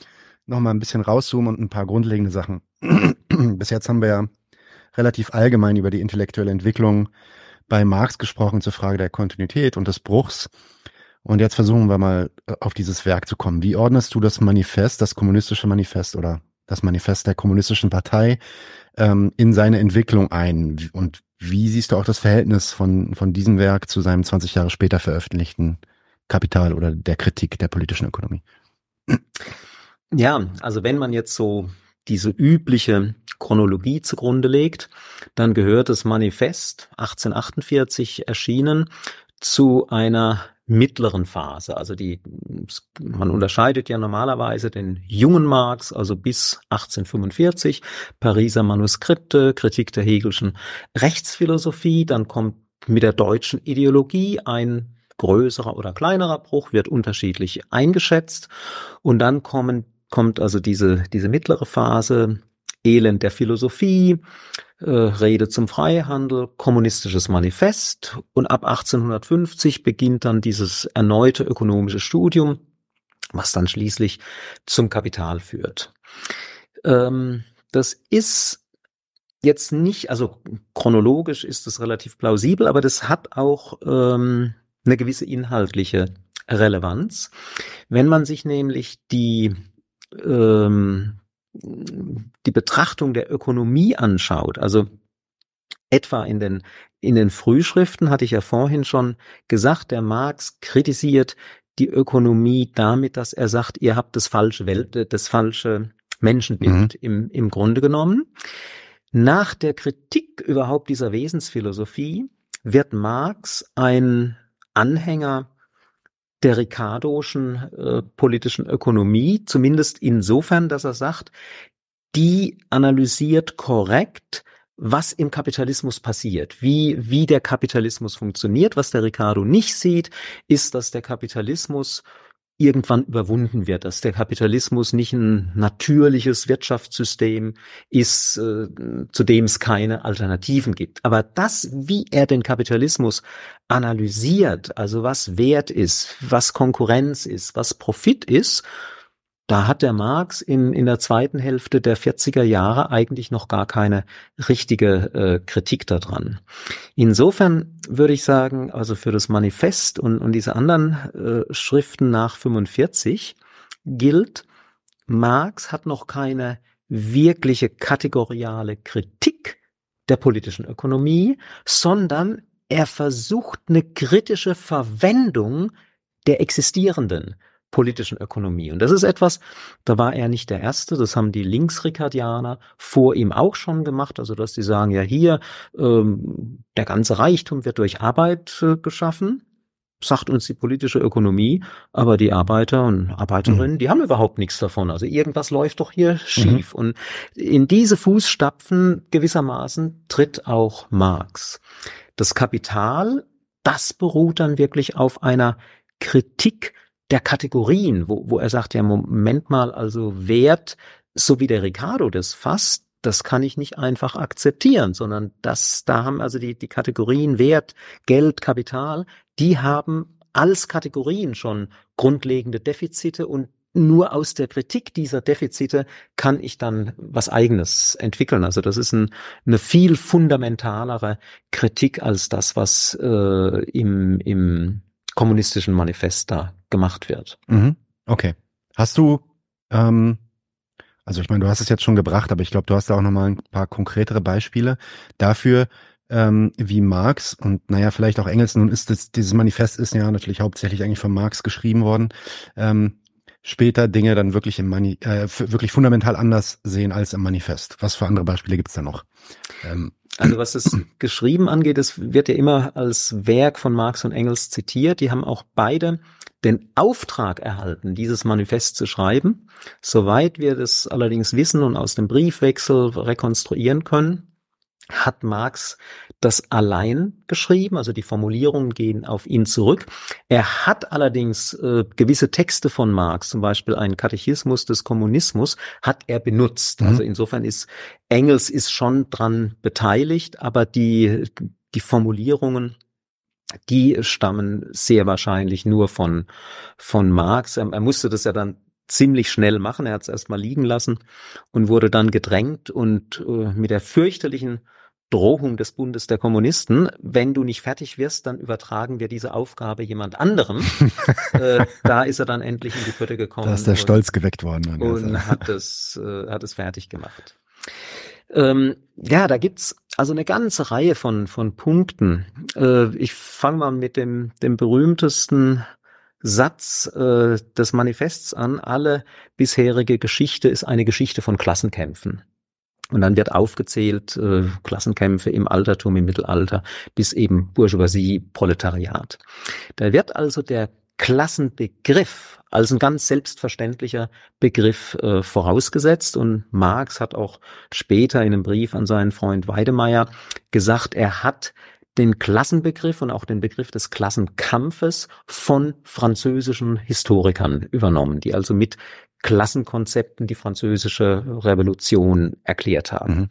noch mal ein bisschen rauszoomen und ein paar grundlegende Sachen. Bis jetzt haben wir ja relativ allgemein über die intellektuelle Entwicklung bei Marx gesprochen zur Frage der Kontinuität und des Bruchs. Und jetzt versuchen wir mal äh, auf dieses Werk zu kommen. Wie ordnest du das Manifest, das kommunistische Manifest oder das Manifest der kommunistischen Partei ähm, in seine Entwicklung ein? Und wie siehst du auch das Verhältnis von, von diesem Werk zu seinem 20 Jahre später veröffentlichten Kapital oder der Kritik der politischen Ökonomie. Ja, also wenn man jetzt so diese übliche Chronologie zugrunde legt, dann gehört das Manifest 1848 erschienen zu einer mittleren Phase. Also die, man unterscheidet ja normalerweise den jungen Marx, also bis 1845, Pariser Manuskripte, Kritik der Hegelschen Rechtsphilosophie, dann kommt mit der deutschen Ideologie ein größerer oder kleinerer Bruch wird unterschiedlich eingeschätzt. Und dann kommen, kommt also diese, diese mittlere Phase, Elend der Philosophie, äh, Rede zum Freihandel, kommunistisches Manifest und ab 1850 beginnt dann dieses erneute ökonomische Studium, was dann schließlich zum Kapital führt. Ähm, das ist jetzt nicht, also chronologisch ist es relativ plausibel, aber das hat auch ähm, eine gewisse inhaltliche Relevanz. Wenn man sich nämlich die ähm, die Betrachtung der Ökonomie anschaut, also etwa in den in den Frühschriften hatte ich ja vorhin schon gesagt, der Marx kritisiert die Ökonomie damit, dass er sagt, ihr habt das falsche Welt, das falsche Menschenbild mhm. im, im Grunde genommen. Nach der Kritik überhaupt dieser Wesensphilosophie wird Marx ein Anhänger der Ricardoschen äh, politischen Ökonomie, zumindest insofern, dass er sagt, die analysiert korrekt, was im Kapitalismus passiert, wie, wie der Kapitalismus funktioniert. Was der Ricardo nicht sieht, ist, dass der Kapitalismus irgendwann überwunden wird, dass der Kapitalismus nicht ein natürliches Wirtschaftssystem ist, äh, zu dem es keine Alternativen gibt. Aber das, wie er den Kapitalismus analysiert, also was Wert ist, was Konkurrenz ist, was Profit ist, da hat der Marx in, in der zweiten Hälfte der 40er Jahre eigentlich noch gar keine richtige äh, Kritik daran. Insofern würde ich sagen, also für das Manifest und, und diese anderen äh, Schriften nach 45 gilt, Marx hat noch keine wirkliche kategoriale Kritik der politischen Ökonomie, sondern er versucht eine kritische Verwendung der existierenden politischen Ökonomie. Und das ist etwas, da war er nicht der Erste, das haben die Linksrikardianer vor ihm auch schon gemacht, also dass sie sagen, ja hier, ähm, der ganze Reichtum wird durch Arbeit äh, geschaffen, sagt uns die politische Ökonomie, aber die Arbeiter und Arbeiterinnen, mhm. die haben überhaupt nichts davon. Also irgendwas läuft doch hier schief. Mhm. Und in diese Fußstapfen gewissermaßen tritt auch Marx. Das Kapital, das beruht dann wirklich auf einer Kritik der Kategorien, wo, wo er sagt, ja, Moment mal, also Wert, so wie der Ricardo das fasst, das kann ich nicht einfach akzeptieren, sondern das, da haben also die, die Kategorien Wert, Geld, Kapital, die haben als Kategorien schon grundlegende Defizite und nur aus der Kritik dieser Defizite kann ich dann was eigenes entwickeln. Also das ist ein, eine viel fundamentalere Kritik als das, was äh, im, im kommunistischen Manifest da gemacht wird. Mhm. Okay. Hast du, ähm, also ich meine, du hast es jetzt schon gebracht, aber ich glaube, du hast da auch nochmal ein paar konkretere Beispiele dafür, ähm, wie Marx und naja, vielleicht auch Engels, nun ist das, dieses Manifest ist ja natürlich hauptsächlich eigentlich von Marx geschrieben worden, ähm, später Dinge dann wirklich im Mani äh, wirklich fundamental anders sehen als im Manifest. Was für andere Beispiele gibt's da noch? Ähm, also was das Geschrieben angeht, es wird ja immer als Werk von Marx und Engels zitiert. Die haben auch beide den Auftrag erhalten, dieses Manifest zu schreiben. Soweit wir das allerdings wissen und aus dem Briefwechsel rekonstruieren können, hat Marx das allein geschrieben, also die Formulierungen gehen auf ihn zurück. Er hat allerdings äh, gewisse Texte von Marx, zum Beispiel einen Katechismus des Kommunismus, hat er benutzt. Mhm. Also insofern ist Engels ist schon dran beteiligt, aber die, die Formulierungen die stammen sehr wahrscheinlich nur von, von Marx. Er, er musste das ja dann ziemlich schnell machen. Er hat es erstmal liegen lassen und wurde dann gedrängt und äh, mit der fürchterlichen Drohung des Bundes der Kommunisten, wenn du nicht fertig wirst, dann übertragen wir diese Aufgabe jemand anderem. äh, da ist er dann endlich in die Pötte gekommen. Da ist der Stolz geweckt worden. Und hat es, äh, hat es fertig gemacht. Ähm, ja, da gibt's also eine ganze Reihe von, von Punkten. Äh, ich fange mal mit dem, dem berühmtesten Satz äh, des Manifests an. Alle bisherige Geschichte ist eine Geschichte von Klassenkämpfen. Und dann wird aufgezählt äh, Klassenkämpfe im Altertum, im Mittelalter, bis eben Bourgeoisie, Proletariat. Da wird also der Klassenbegriff als ein ganz selbstverständlicher Begriff äh, vorausgesetzt. Und Marx hat auch später in einem Brief an seinen Freund Weidemeyer gesagt, er hat den Klassenbegriff und auch den Begriff des Klassenkampfes von französischen Historikern übernommen, die also mit Klassenkonzepten die französische Revolution erklärt haben. Mhm.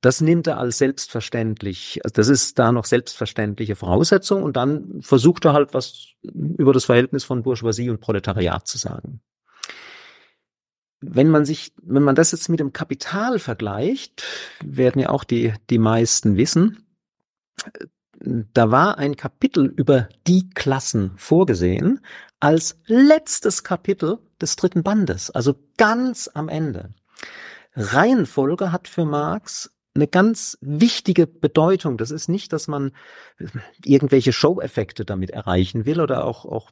Das nimmt er als selbstverständlich, also das ist da noch selbstverständliche Voraussetzung und dann versucht er halt was über das Verhältnis von Bourgeoisie und Proletariat zu sagen. Wenn man sich, wenn man das jetzt mit dem Kapital vergleicht, werden ja auch die, die meisten wissen, da war ein Kapitel über die Klassen vorgesehen als letztes Kapitel des dritten Bandes, also ganz am Ende. Reihenfolge hat für Marx eine ganz wichtige Bedeutung. Das ist nicht, dass man irgendwelche Show-Effekte damit erreichen will oder auch, auch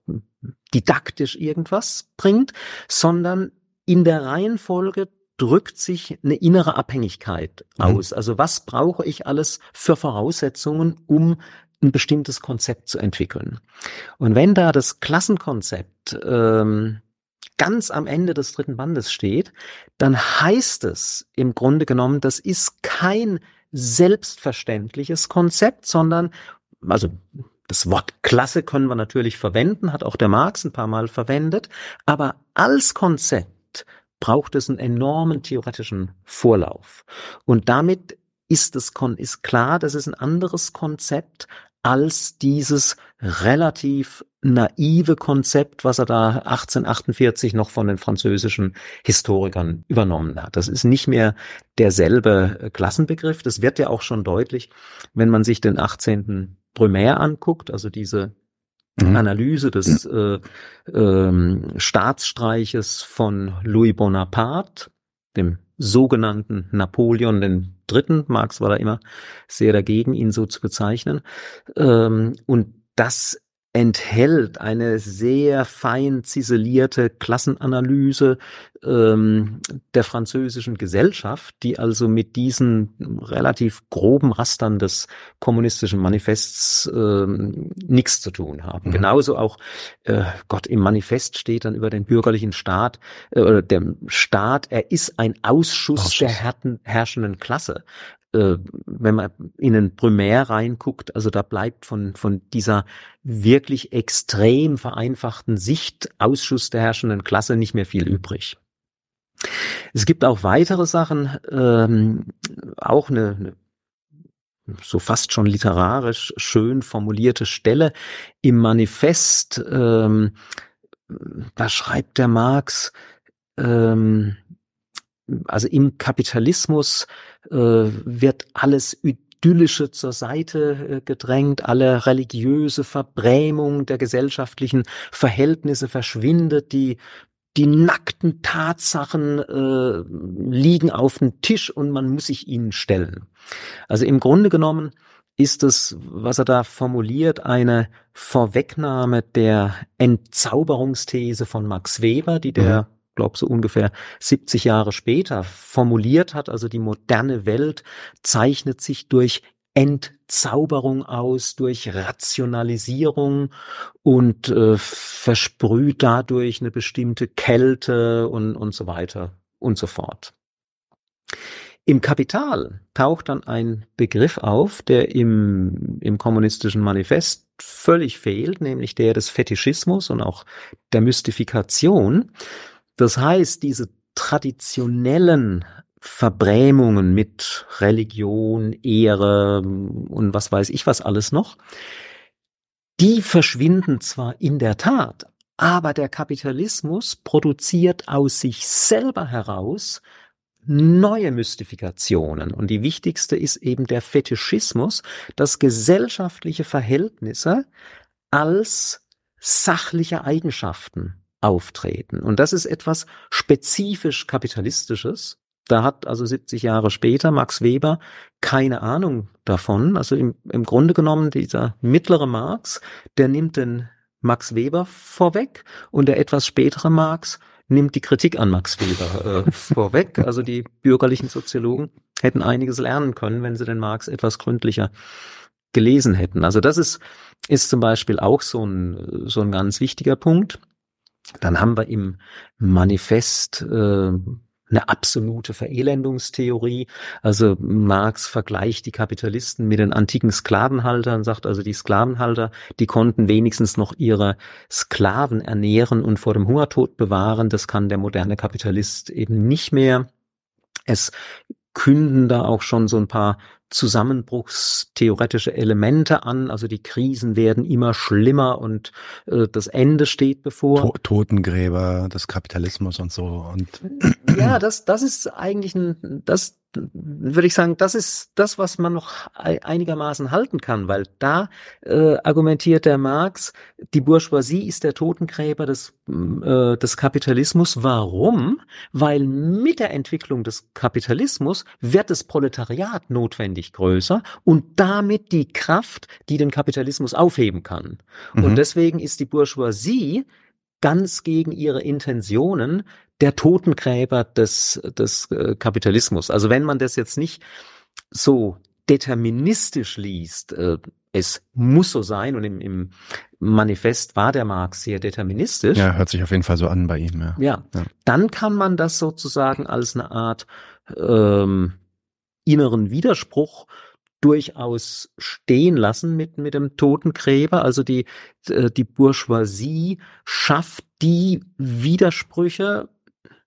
didaktisch irgendwas bringt, sondern in der Reihenfolge drückt sich eine innere Abhängigkeit mhm. aus. Mhm. Also was brauche ich alles für Voraussetzungen, um ein bestimmtes Konzept zu entwickeln? Und wenn da das Klassenkonzept ähm, ganz am Ende des dritten Bandes steht, dann heißt es im Grunde genommen, das ist kein selbstverständliches Konzept, sondern, also das Wort Klasse können wir natürlich verwenden, hat auch der Marx ein paar Mal verwendet, aber als Konzept braucht es einen enormen theoretischen Vorlauf. Und damit ist es ist klar, das ist ein anderes Konzept als dieses relativ naive Konzept, was er da 1848 noch von den französischen Historikern übernommen hat. Das ist nicht mehr derselbe Klassenbegriff. Das wird ja auch schon deutlich, wenn man sich den 18. Brumaire anguckt, also diese mhm. Analyse des äh, ähm, Staatsstreiches von Louis Bonaparte, dem sogenannten Napoleon den Dritten. Marx war da immer sehr dagegen, ihn so zu bezeichnen. Ähm, und das enthält eine sehr fein ziselierte Klassenanalyse ähm, der französischen Gesellschaft, die also mit diesen relativ groben Rastern des kommunistischen Manifests ähm, nichts zu tun haben. Mhm. Genauso auch, äh, Gott, im Manifest steht dann über den bürgerlichen Staat, äh, oder der Staat, er ist ein Ausschuss, Ausschuss. der herrschenden Klasse. Äh, wenn man in ein Primär reinguckt, also da bleibt von, von dieser wirklich extrem vereinfachten Sicht Ausschuss der herrschenden Klasse nicht mehr viel übrig. Es gibt auch weitere Sachen, ähm, auch eine, eine so fast schon literarisch schön formulierte Stelle im Manifest. Ähm, da schreibt der Marx, ähm, also im Kapitalismus äh, wird alles Idyllische zur Seite äh, gedrängt, alle religiöse Verbrämung der gesellschaftlichen Verhältnisse verschwindet, die die nackten Tatsachen äh, liegen auf dem Tisch und man muss sich ihnen stellen. Also im Grunde genommen ist es, was er da formuliert, eine Vorwegnahme der Entzauberungsthese von Max Weber, die der, mhm. Glaube so ungefähr 70 Jahre später formuliert hat. Also die moderne Welt zeichnet sich durch Entzauberung aus, durch Rationalisierung und äh, versprüht dadurch eine bestimmte Kälte und, und so weiter und so fort. Im Kapital taucht dann ein Begriff auf, der im, im kommunistischen Manifest völlig fehlt, nämlich der des Fetischismus und auch der Mystifikation. Das heißt, diese traditionellen Verbrämungen mit Religion, Ehre und was weiß ich was alles noch, die verschwinden zwar in der Tat, aber der Kapitalismus produziert aus sich selber heraus neue Mystifikationen. Und die wichtigste ist eben der Fetischismus, dass gesellschaftliche Verhältnisse als sachliche Eigenschaften auftreten. Und das ist etwas spezifisch kapitalistisches. Da hat also 70 Jahre später Max Weber keine Ahnung davon. Also im, im Grunde genommen dieser mittlere Marx, der nimmt den Max Weber vorweg und der etwas spätere Marx nimmt die Kritik an Max Weber äh, vorweg. Also die bürgerlichen Soziologen hätten einiges lernen können, wenn sie den Marx etwas gründlicher gelesen hätten. Also das ist, ist zum Beispiel auch so ein, so ein ganz wichtiger Punkt. Dann haben wir im Manifest äh, eine absolute Verelendungstheorie. Also Marx vergleicht die Kapitalisten mit den antiken Sklavenhaltern, sagt also die Sklavenhalter, die konnten wenigstens noch ihre Sklaven ernähren und vor dem Hungertod bewahren. Das kann der moderne Kapitalist eben nicht mehr. Es künden da auch schon so ein paar zusammenbruchstheoretische Elemente an. Also die Krisen werden immer schlimmer und äh, das Ende steht bevor. To Totengräber des Kapitalismus und so. Und ja, das, das ist eigentlich ein, das, würde ich sagen, das ist das, was man noch einigermaßen halten kann, weil da äh, argumentiert der Marx, die Bourgeoisie ist der Totengräber des, äh, des Kapitalismus. Warum? Weil mit der Entwicklung des Kapitalismus wird das Proletariat notwendig größer und damit die Kraft, die den Kapitalismus aufheben kann. Mhm. Und deswegen ist die Bourgeoisie ganz gegen ihre Intentionen der Totengräber des, des äh, Kapitalismus. Also wenn man das jetzt nicht so deterministisch liest, äh, es muss so sein und im, im Manifest war der Marx sehr deterministisch. Ja, hört sich auf jeden Fall so an bei ihm. Ja, ja, ja. dann kann man das sozusagen als eine Art ähm, inneren Widerspruch durchaus stehen lassen mit, mit dem Totengräber. Also die, äh, die Bourgeoisie schafft die Widersprüche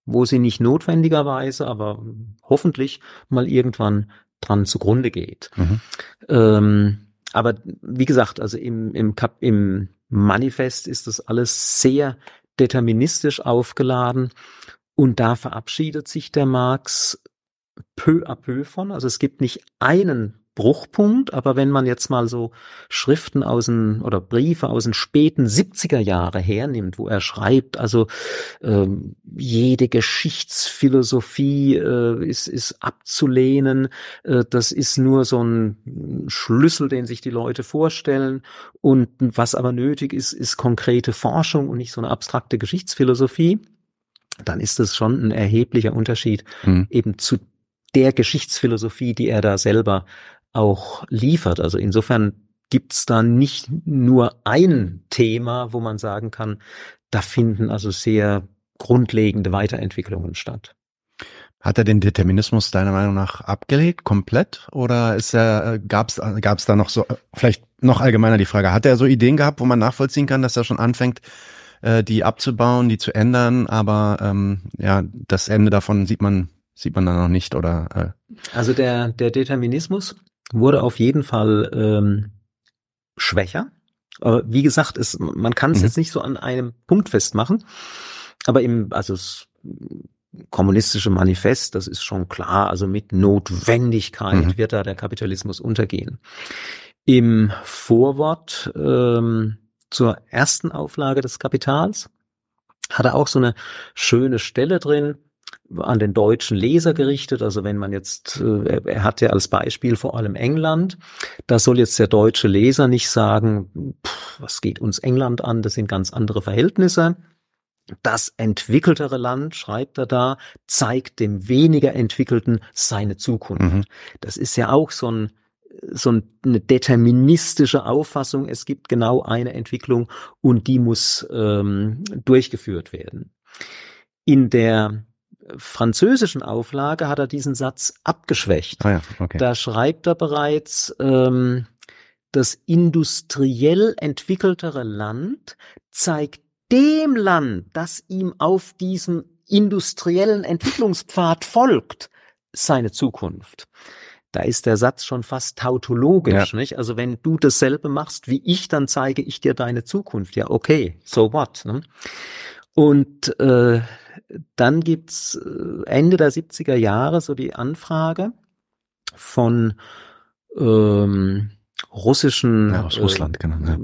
wo sie nicht notwendigerweise, aber hoffentlich mal irgendwann dran zugrunde geht. Mhm. Ähm, aber wie gesagt, also im, im, Kap im Manifest ist das alles sehr deterministisch aufgeladen und da verabschiedet sich der Marx peu à peu von. Also es gibt nicht einen Bruchpunkt, aber wenn man jetzt mal so Schriften aus den oder Briefe aus den späten 70er Jahre hernimmt, wo er schreibt, also ähm, jede Geschichtsphilosophie äh, ist, ist abzulehnen, äh, das ist nur so ein Schlüssel, den sich die Leute vorstellen und was aber nötig ist, ist konkrete Forschung und nicht so eine abstrakte Geschichtsphilosophie, dann ist das schon ein erheblicher Unterschied mhm. eben zu der Geschichtsphilosophie, die er da selber auch liefert. Also insofern gibt's da nicht nur ein Thema, wo man sagen kann, da finden also sehr grundlegende Weiterentwicklungen statt. Hat er den Determinismus deiner Meinung nach abgelegt, komplett? Oder ist er, gab's, gab's da noch so, vielleicht noch allgemeiner die Frage, hat er so Ideen gehabt, wo man nachvollziehen kann, dass er schon anfängt, äh, die abzubauen, die zu ändern, aber ähm, ja, das Ende davon sieht man, sieht man dann noch nicht, oder? Äh. Also der, der Determinismus wurde auf jeden Fall ähm, schwächer. Aber wie gesagt, es, man kann es mhm. jetzt nicht so an einem Punkt festmachen. Aber im, also es kommunistische Manifest, das ist schon klar, also mit Notwendigkeit mhm. wird da der Kapitalismus untergehen. Im Vorwort ähm, zur ersten Auflage des Kapitals hat er auch so eine schöne Stelle drin, an den deutschen Leser gerichtet. Also wenn man jetzt, äh, er hat ja als Beispiel vor allem England, da soll jetzt der deutsche Leser nicht sagen, pff, was geht uns England an, das sind ganz andere Verhältnisse. Das entwickeltere Land, schreibt er da, zeigt dem weniger entwickelten seine Zukunft. Mhm. Das ist ja auch so ein so eine deterministische Auffassung, es gibt genau eine Entwicklung und die muss ähm, durchgeführt werden. In der französischen Auflage hat er diesen Satz abgeschwächt. Ah ja, okay. Da schreibt er bereits, ähm, das industriell entwickeltere Land zeigt dem Land, das ihm auf diesem industriellen Entwicklungspfad folgt, seine Zukunft. Da ist der Satz schon fast tautologisch, ja. nicht? Also wenn du dasselbe machst wie ich, dann zeige ich dir deine Zukunft. Ja, okay, so what? Ne? Und äh, dann gibt's äh, Ende der 70er Jahre so die Anfrage von ähm, russischen ja, aus Russland, äh, genau, ja.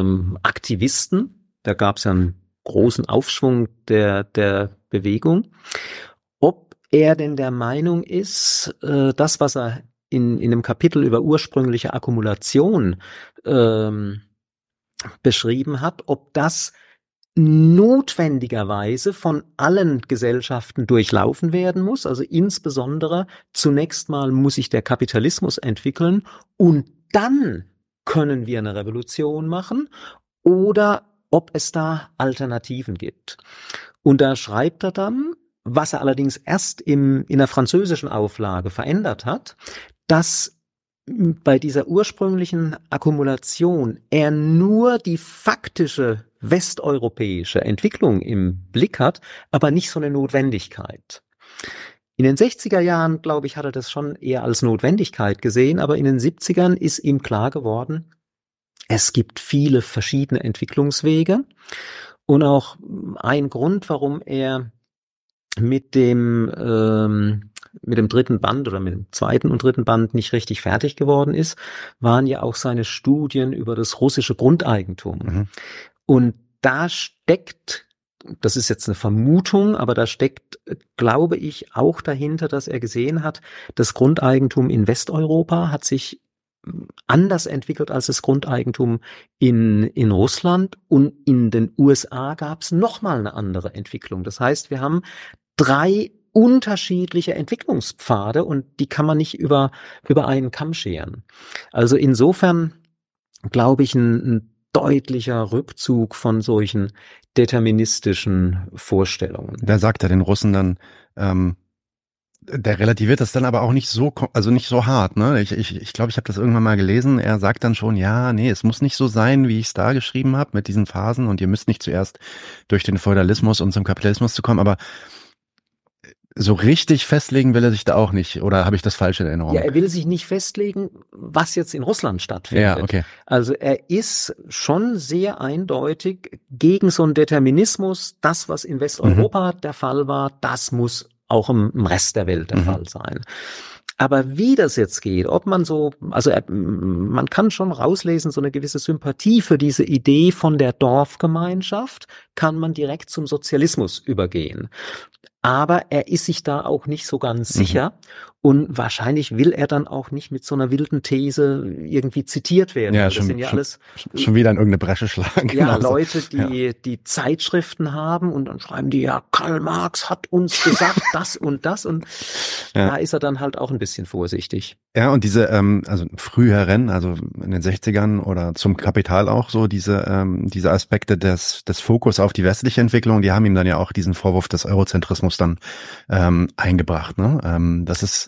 ähm, Aktivisten. Da gab's ja einen großen Aufschwung der, der Bewegung. Ob er denn der Meinung ist, äh, das, was er in, in einem Kapitel über ursprüngliche Akkumulation ähm, beschrieben hat, ob das notwendigerweise von allen Gesellschaften durchlaufen werden muss. Also insbesondere zunächst mal muss sich der Kapitalismus entwickeln und dann können wir eine Revolution machen oder ob es da Alternativen gibt. Und da schreibt er dann, was er allerdings erst im, in der französischen Auflage verändert hat, dass bei dieser ursprünglichen Akkumulation er nur die faktische westeuropäische Entwicklung im Blick hat, aber nicht so eine Notwendigkeit. In den 60er Jahren, glaube ich, hat er das schon eher als Notwendigkeit gesehen, aber in den 70ern ist ihm klar geworden, es gibt viele verschiedene Entwicklungswege und auch ein Grund, warum er mit dem ähm, mit dem dritten Band oder mit dem zweiten und dritten Band nicht richtig fertig geworden ist, waren ja auch seine Studien über das russische Grundeigentum. Mhm. Und da steckt, das ist jetzt eine Vermutung, aber da steckt, glaube ich, auch dahinter, dass er gesehen hat, das Grundeigentum in Westeuropa hat sich anders entwickelt als das Grundeigentum in, in Russland und in den USA gab es nochmal eine andere Entwicklung. Das heißt, wir haben drei unterschiedliche Entwicklungspfade und die kann man nicht über, über einen Kamm scheren. Also insofern glaube ich, ein, ein deutlicher Rückzug von solchen deterministischen Vorstellungen. Da sagt er den Russen dann, ähm, der relativiert das dann aber auch nicht so, also nicht so hart. Ne? Ich glaube, ich, ich, glaub, ich habe das irgendwann mal gelesen. Er sagt dann schon, ja, nee, es muss nicht so sein, wie ich es da geschrieben habe mit diesen Phasen und ihr müsst nicht zuerst durch den Feudalismus und zum Kapitalismus zu kommen, aber so richtig festlegen will er sich da auch nicht, oder habe ich das falsch in Erinnerung? Ja, er will sich nicht festlegen, was jetzt in Russland stattfindet. Ja, okay. Also er ist schon sehr eindeutig gegen so einen Determinismus. Das, was in Westeuropa mhm. der Fall war, das muss auch im, Rest der Welt der mhm. Fall sein. Aber wie das jetzt geht, ob man so, also man kann schon rauslesen, so eine gewisse Sympathie für diese Idee von der Dorfgemeinschaft, kann man direkt zum Sozialismus übergehen aber er ist sich da auch nicht so ganz mhm. Und wahrscheinlich will er dann auch nicht mit so einer wilden These irgendwie zitiert werden. Ja, schon, ja schon, schon, wieder in irgendeine Bresche schlagen. Ja, genau Leute, die, ja. die Zeitschriften haben und dann schreiben die, ja, Karl Marx hat uns gesagt das und das und ja. da ist er dann halt auch ein bisschen vorsichtig. Ja, und diese, ähm, also früheren, also in den 60ern oder zum Kapital auch so, diese, ähm, diese Aspekte des, des Fokus auf die westliche Entwicklung, die haben ihm dann ja auch diesen Vorwurf des Eurozentrismus dann ähm, eingebracht. Ne? Ähm, das ist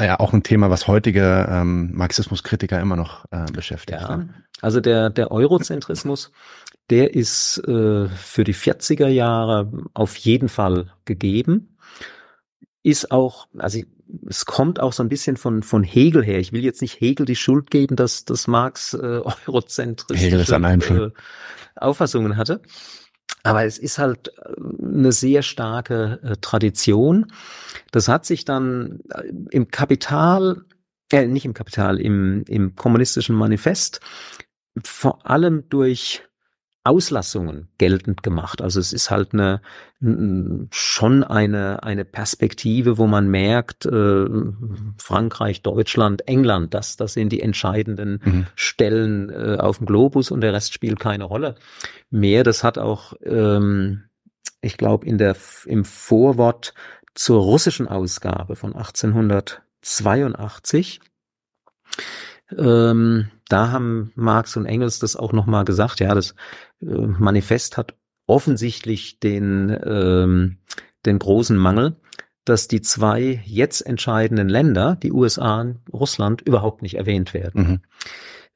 ja auch ein Thema, was heutige ähm, Marxismuskritiker immer noch äh, beschäftigt. Ja, ne? also der, der Eurozentrismus, der ist äh, für die 40er Jahre auf jeden Fall gegeben. Ist auch, also es kommt auch so ein bisschen von, von Hegel her. Ich will jetzt nicht Hegel die Schuld geben, dass, dass Marx äh, eurozentristische äh, Auffassungen hatte. Aber es ist halt äh, eine sehr starke äh, Tradition. Das hat sich dann äh, im Kapital, äh, nicht im Kapital, im, im kommunistischen Manifest vor allem durch Auslassungen geltend gemacht. Also es ist halt eine schon eine eine Perspektive, wo man merkt, äh, Frankreich, Deutschland, England, das das sind die entscheidenden mhm. Stellen äh, auf dem Globus und der Rest spielt keine Rolle mehr. Das hat auch, ähm, ich glaube, in der im Vorwort zur russischen Ausgabe von 1882 ähm, da haben Marx und Engels das auch nochmal gesagt. Ja, das äh, Manifest hat offensichtlich den, ähm, den großen Mangel, dass die zwei jetzt entscheidenden Länder, die USA und Russland, überhaupt nicht erwähnt werden. Mhm.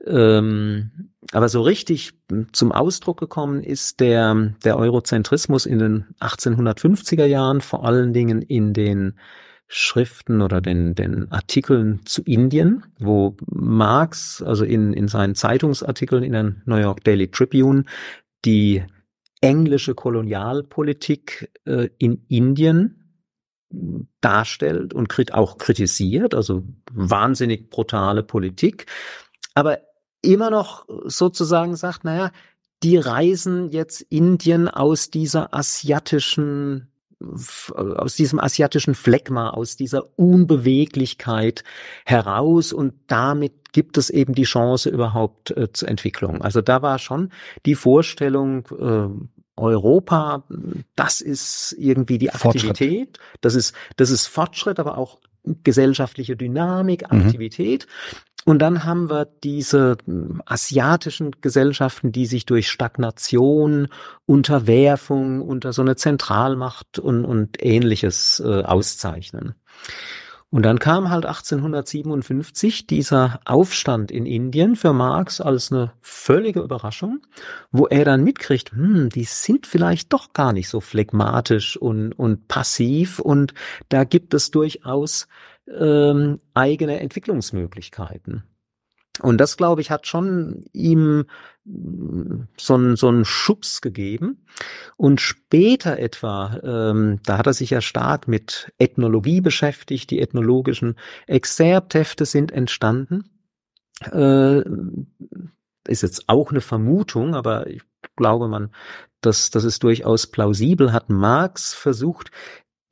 Ähm, aber so richtig zum Ausdruck gekommen ist der, der Eurozentrismus in den 1850er Jahren, vor allen Dingen in den Schriften oder den, den Artikeln zu Indien, wo Marx, also in, in seinen Zeitungsartikeln in der New York Daily Tribune, die englische Kolonialpolitik äh, in Indien darstellt und krit auch kritisiert, also wahnsinnig brutale Politik, aber immer noch sozusagen sagt, naja, die reisen jetzt Indien aus dieser asiatischen aus diesem asiatischen Phlegma, aus dieser Unbeweglichkeit heraus und damit gibt es eben die Chance überhaupt äh, zur Entwicklung. Also da war schon die Vorstellung, äh, Europa, das ist irgendwie die Aktivität, das ist, das ist Fortschritt, aber auch gesellschaftliche Dynamik, mhm. Aktivität. Mhm. Und dann haben wir diese hm, asiatischen Gesellschaften, die sich durch Stagnation, Unterwerfung unter so eine Zentralmacht und, und ähnliches äh, auszeichnen. Und dann kam halt 1857 dieser Aufstand in Indien für Marx als eine völlige Überraschung, wo er dann mitkriegt, hm, die sind vielleicht doch gar nicht so phlegmatisch und, und passiv und da gibt es durchaus ähm, eigene Entwicklungsmöglichkeiten. Und das, glaube ich, hat schon ihm so einen so einen Schubs gegeben. Und später etwa, ähm, da hat er sich ja stark mit Ethnologie beschäftigt, die ethnologischen Exzerpthefte sind entstanden. Äh, ist jetzt auch eine Vermutung, aber ich glaube man, dass das ist durchaus plausibel, hat Marx versucht,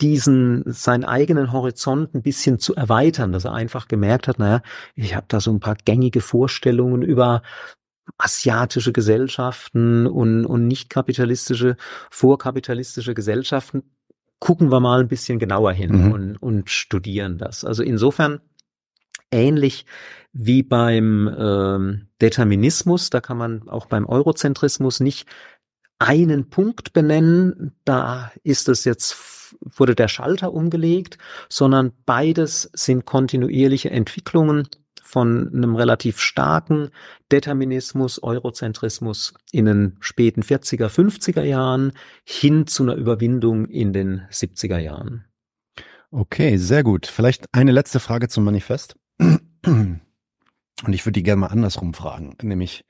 diesen seinen eigenen Horizont ein bisschen zu erweitern, dass er einfach gemerkt hat, naja, ich habe da so ein paar gängige Vorstellungen über asiatische Gesellschaften und, und nicht kapitalistische, vorkapitalistische Gesellschaften. Gucken wir mal ein bisschen genauer hin mhm. und, und studieren das. Also insofern ähnlich wie beim ähm, Determinismus, da kann man auch beim Eurozentrismus nicht einen Punkt benennen, da ist es jetzt wurde der Schalter umgelegt, sondern beides sind kontinuierliche Entwicklungen von einem relativ starken Determinismus, Eurozentrismus in den späten 40er, 50er Jahren hin zu einer Überwindung in den 70er Jahren. Okay, sehr gut. Vielleicht eine letzte Frage zum Manifest. Und ich würde die gerne mal andersrum fragen, nämlich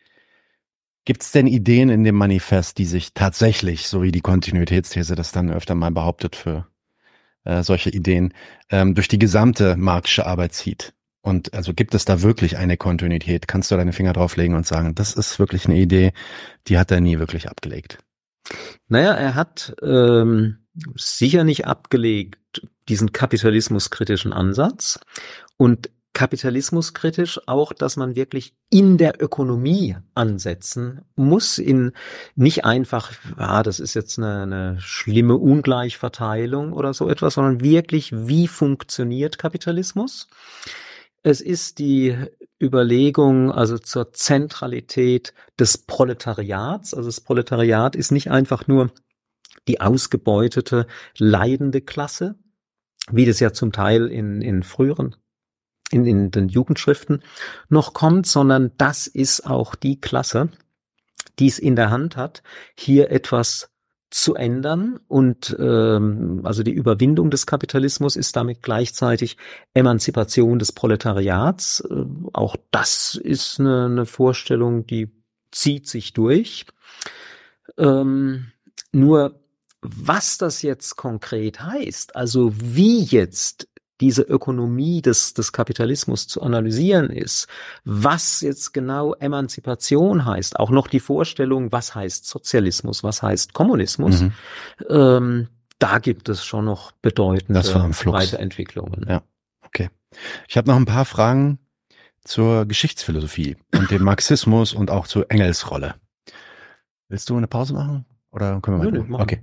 Gibt es denn Ideen in dem Manifest, die sich tatsächlich, so wie die Kontinuitätsthese das dann öfter mal behauptet für äh, solche Ideen, ähm, durch die gesamte marxische Arbeit zieht? Und also gibt es da wirklich eine Kontinuität? Kannst du deine Finger drauflegen und sagen, das ist wirklich eine Idee, die hat er nie wirklich abgelegt? Naja, er hat ähm, sicher nicht abgelegt diesen kapitalismuskritischen Ansatz und kapitalismuskritisch auch, dass man wirklich in der Ökonomie ansetzen muss, in nicht einfach, ja, das ist jetzt eine, eine schlimme Ungleichverteilung oder so etwas, sondern wirklich, wie funktioniert Kapitalismus? Es ist die Überlegung also zur Zentralität des Proletariats. Also das Proletariat ist nicht einfach nur die ausgebeutete, leidende Klasse, wie das ja zum Teil in, in früheren in, in den Jugendschriften noch kommt, sondern das ist auch die Klasse, die es in der Hand hat, hier etwas zu ändern und ähm, also die Überwindung des Kapitalismus ist damit gleichzeitig Emanzipation des Proletariats. Äh, auch das ist eine, eine Vorstellung, die zieht sich durch. Ähm, nur was das jetzt konkret heißt, also wie jetzt diese Ökonomie des, des Kapitalismus zu analysieren ist, was jetzt genau Emanzipation heißt, auch noch die Vorstellung, was heißt Sozialismus, was heißt Kommunismus, mhm. ähm, da gibt es schon noch bedeutende Weiterentwicklungen. Ja, okay. Ich habe noch ein paar Fragen zur Geschichtsphilosophie und dem Marxismus und auch zur Engels Rolle. Willst du eine Pause machen? Oder können wir mal? Nö, okay.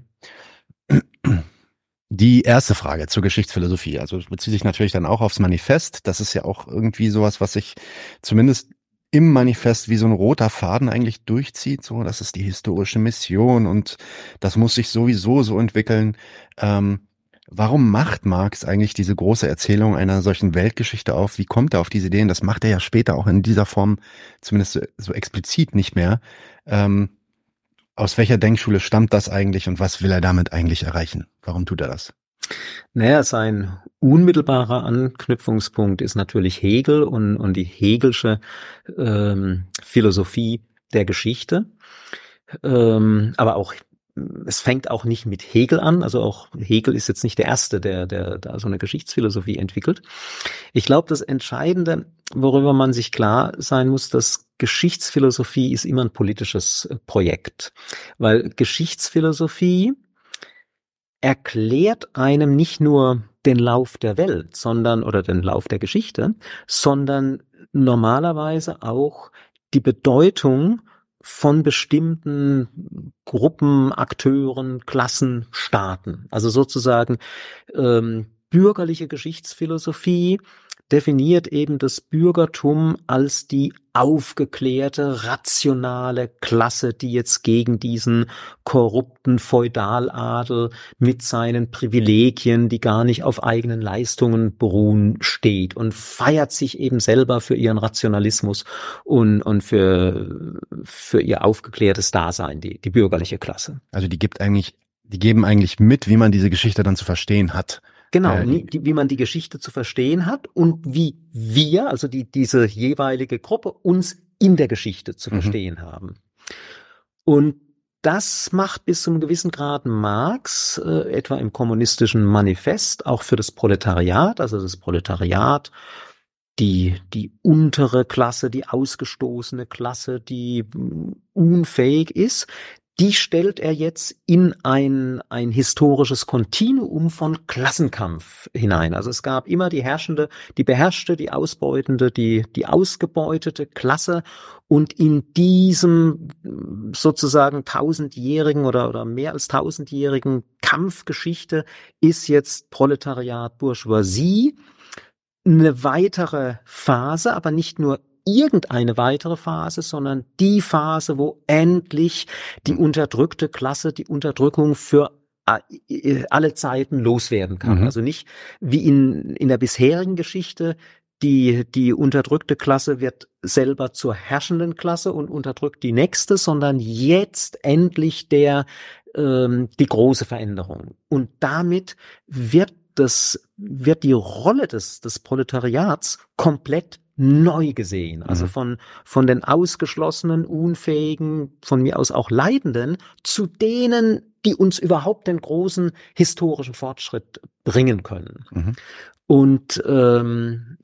Die erste Frage zur Geschichtsphilosophie, also bezieht sich natürlich dann auch aufs Manifest. Das ist ja auch irgendwie sowas, was sich zumindest im Manifest wie so ein roter Faden eigentlich durchzieht. So, das ist die historische Mission und das muss sich sowieso so entwickeln. Ähm, warum macht Marx eigentlich diese große Erzählung einer solchen Weltgeschichte auf? Wie kommt er auf diese Ideen? Das macht er ja später auch in dieser Form, zumindest so, so explizit nicht mehr. Ähm, aus welcher Denkschule stammt das eigentlich und was will er damit eigentlich erreichen? Warum tut er das? Naja, sein unmittelbarer Anknüpfungspunkt ist natürlich Hegel und, und die Hegelsche ähm, Philosophie der Geschichte. Ähm, aber auch es fängt auch nicht mit Hegel an, also auch Hegel ist jetzt nicht der Erste, der, der da so eine Geschichtsphilosophie entwickelt. Ich glaube, das Entscheidende, worüber man sich klar sein muss, dass Geschichtsphilosophie ist immer ein politisches äh, Projekt, weil Geschichtsphilosophie erklärt einem nicht nur den Lauf der Welt, sondern oder den Lauf der Geschichte, sondern normalerweise auch die Bedeutung von bestimmten Gruppen, Akteuren, Klassen, Staaten. Also sozusagen ähm, bürgerliche Geschichtsphilosophie definiert eben das Bürgertum als die aufgeklärte, rationale Klasse, die jetzt gegen diesen korrupten Feudaladel mit seinen Privilegien, die gar nicht auf eigenen Leistungen beruhen, steht und feiert sich eben selber für ihren Rationalismus und, und für, für ihr aufgeklärtes Dasein, die, die bürgerliche Klasse. Also die gibt eigentlich, die geben eigentlich mit, wie man diese Geschichte dann zu verstehen hat. Genau, äh, die, wie man die Geschichte zu verstehen hat und wie wir, also die, diese jeweilige Gruppe, uns in der Geschichte zu mhm. verstehen haben. Und das macht bis zu einem gewissen Grad Marx, äh, etwa im kommunistischen Manifest, auch für das Proletariat, also das Proletariat, die, die untere Klasse, die ausgestoßene Klasse, die mm, unfähig ist, die stellt er jetzt in ein, ein historisches Kontinuum von Klassenkampf hinein. Also es gab immer die herrschende, die beherrschte, die ausbeutende, die, die ausgebeutete Klasse und in diesem sozusagen tausendjährigen oder, oder mehr als tausendjährigen Kampfgeschichte ist jetzt Proletariat Bourgeoisie eine weitere Phase, aber nicht nur irgendeine weitere Phase, sondern die Phase, wo endlich die unterdrückte Klasse die Unterdrückung für äh, alle Zeiten loswerden kann. Mhm. Also nicht wie in, in der bisherigen Geschichte, die, die unterdrückte Klasse wird selber zur herrschenden Klasse und unterdrückt die nächste, sondern jetzt endlich der, ähm, die große Veränderung. Und damit wird das, wird die Rolle des, des Proletariats komplett neu gesehen. Also mhm. von, von den ausgeschlossenen, unfähigen, von mir aus auch Leidenden zu denen, die uns überhaupt den großen historischen Fortschritt bringen können. Mhm. Und ähm,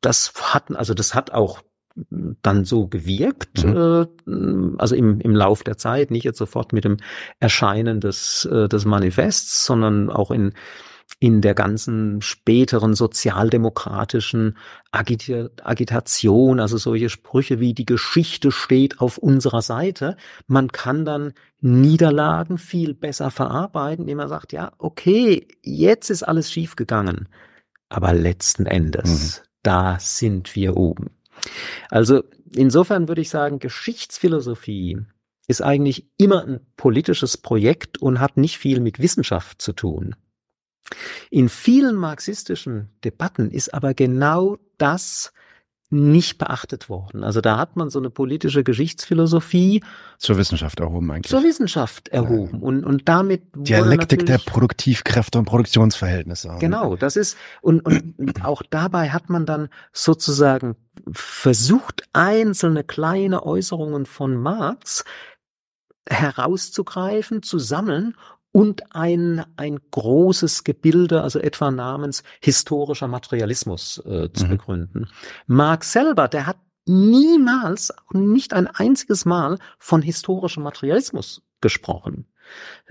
das hatten, also das hat auch dann so gewirkt, mhm. äh, also im, im Lauf der Zeit, nicht jetzt sofort mit dem Erscheinen des, äh, des Manifests, sondern auch in in der ganzen späteren sozialdemokratischen Agita Agitation, also solche Sprüche wie die Geschichte steht auf unserer Seite. Man kann dann Niederlagen viel besser verarbeiten, indem man sagt, ja, okay, jetzt ist alles schiefgegangen, aber letzten Endes, mhm. da sind wir oben. Also insofern würde ich sagen, Geschichtsphilosophie ist eigentlich immer ein politisches Projekt und hat nicht viel mit Wissenschaft zu tun. In vielen marxistischen Debatten ist aber genau das nicht beachtet worden. Also da hat man so eine politische Geschichtsphilosophie zur Wissenschaft erhoben eigentlich. Zur Wissenschaft erhoben und und damit Dialektik der Produktivkräfte und Produktionsverhältnisse. Genau, das ist und und auch dabei hat man dann sozusagen versucht einzelne kleine Äußerungen von Marx herauszugreifen, zu sammeln und ein, ein großes Gebilde, also etwa namens historischer Materialismus äh, zu mhm. begründen. Marx selber, der hat niemals, nicht ein einziges Mal von historischem Materialismus gesprochen.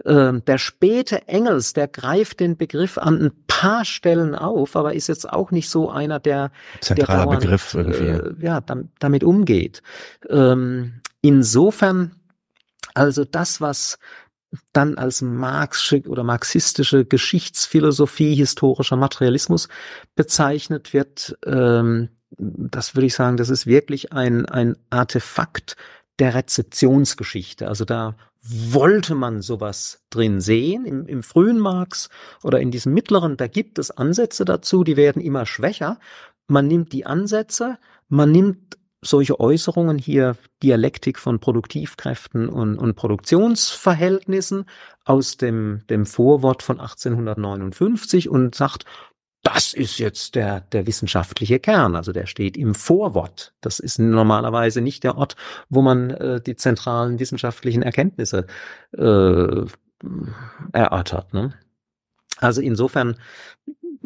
Ähm, der späte Engels, der greift den Begriff an ein paar Stellen auf, aber ist jetzt auch nicht so einer, der zentraler der dauernd, Begriff irgendwie. Äh, ja, damit, damit umgeht. Ähm, insofern also das, was dann als marxische oder marxistische Geschichtsphilosophie historischer Materialismus bezeichnet wird, ähm, das würde ich sagen, das ist wirklich ein, ein Artefakt der Rezeptionsgeschichte. Also da wollte man sowas drin sehen. Im, Im frühen Marx oder in diesem mittleren, da gibt es Ansätze dazu, die werden immer schwächer. Man nimmt die Ansätze, man nimmt solche Äußerungen hier Dialektik von Produktivkräften und, und Produktionsverhältnissen aus dem, dem Vorwort von 1859 und sagt, das ist jetzt der, der wissenschaftliche Kern, also der steht im Vorwort. Das ist normalerweise nicht der Ort, wo man äh, die zentralen wissenschaftlichen Erkenntnisse äh, erörtert. Ne? Also insofern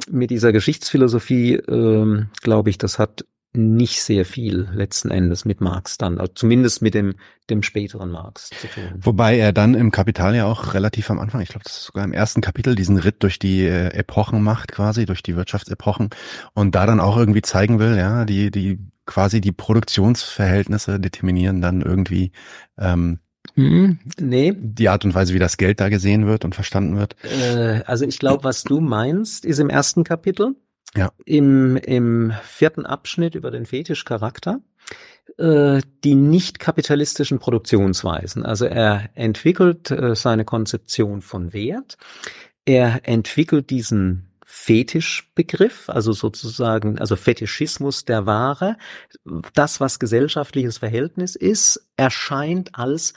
mit dieser Geschichtsphilosophie, äh, glaube ich, das hat nicht sehr viel letzten Endes mit Marx dann, also zumindest mit dem, dem späteren Marx zu tun. Wobei er dann im Kapital ja auch relativ am Anfang, ich glaube, das ist sogar im ersten Kapitel, diesen Ritt durch die äh, Epochen macht, quasi, durch die Wirtschaftsepochen und da dann auch irgendwie zeigen will, ja, die, die quasi die Produktionsverhältnisse determinieren dann irgendwie ähm, hm, nee. Die Art und Weise, wie das Geld da gesehen wird und verstanden wird. Äh, also ich glaube, was du meinst, ist im ersten Kapitel. Ja. Im, Im vierten Abschnitt über den Fetischcharakter äh, die nicht kapitalistischen Produktionsweisen. Also er entwickelt äh, seine Konzeption von Wert. Er entwickelt diesen Fetischbegriff, also sozusagen, also Fetischismus der Ware. Das, was gesellschaftliches Verhältnis ist, erscheint als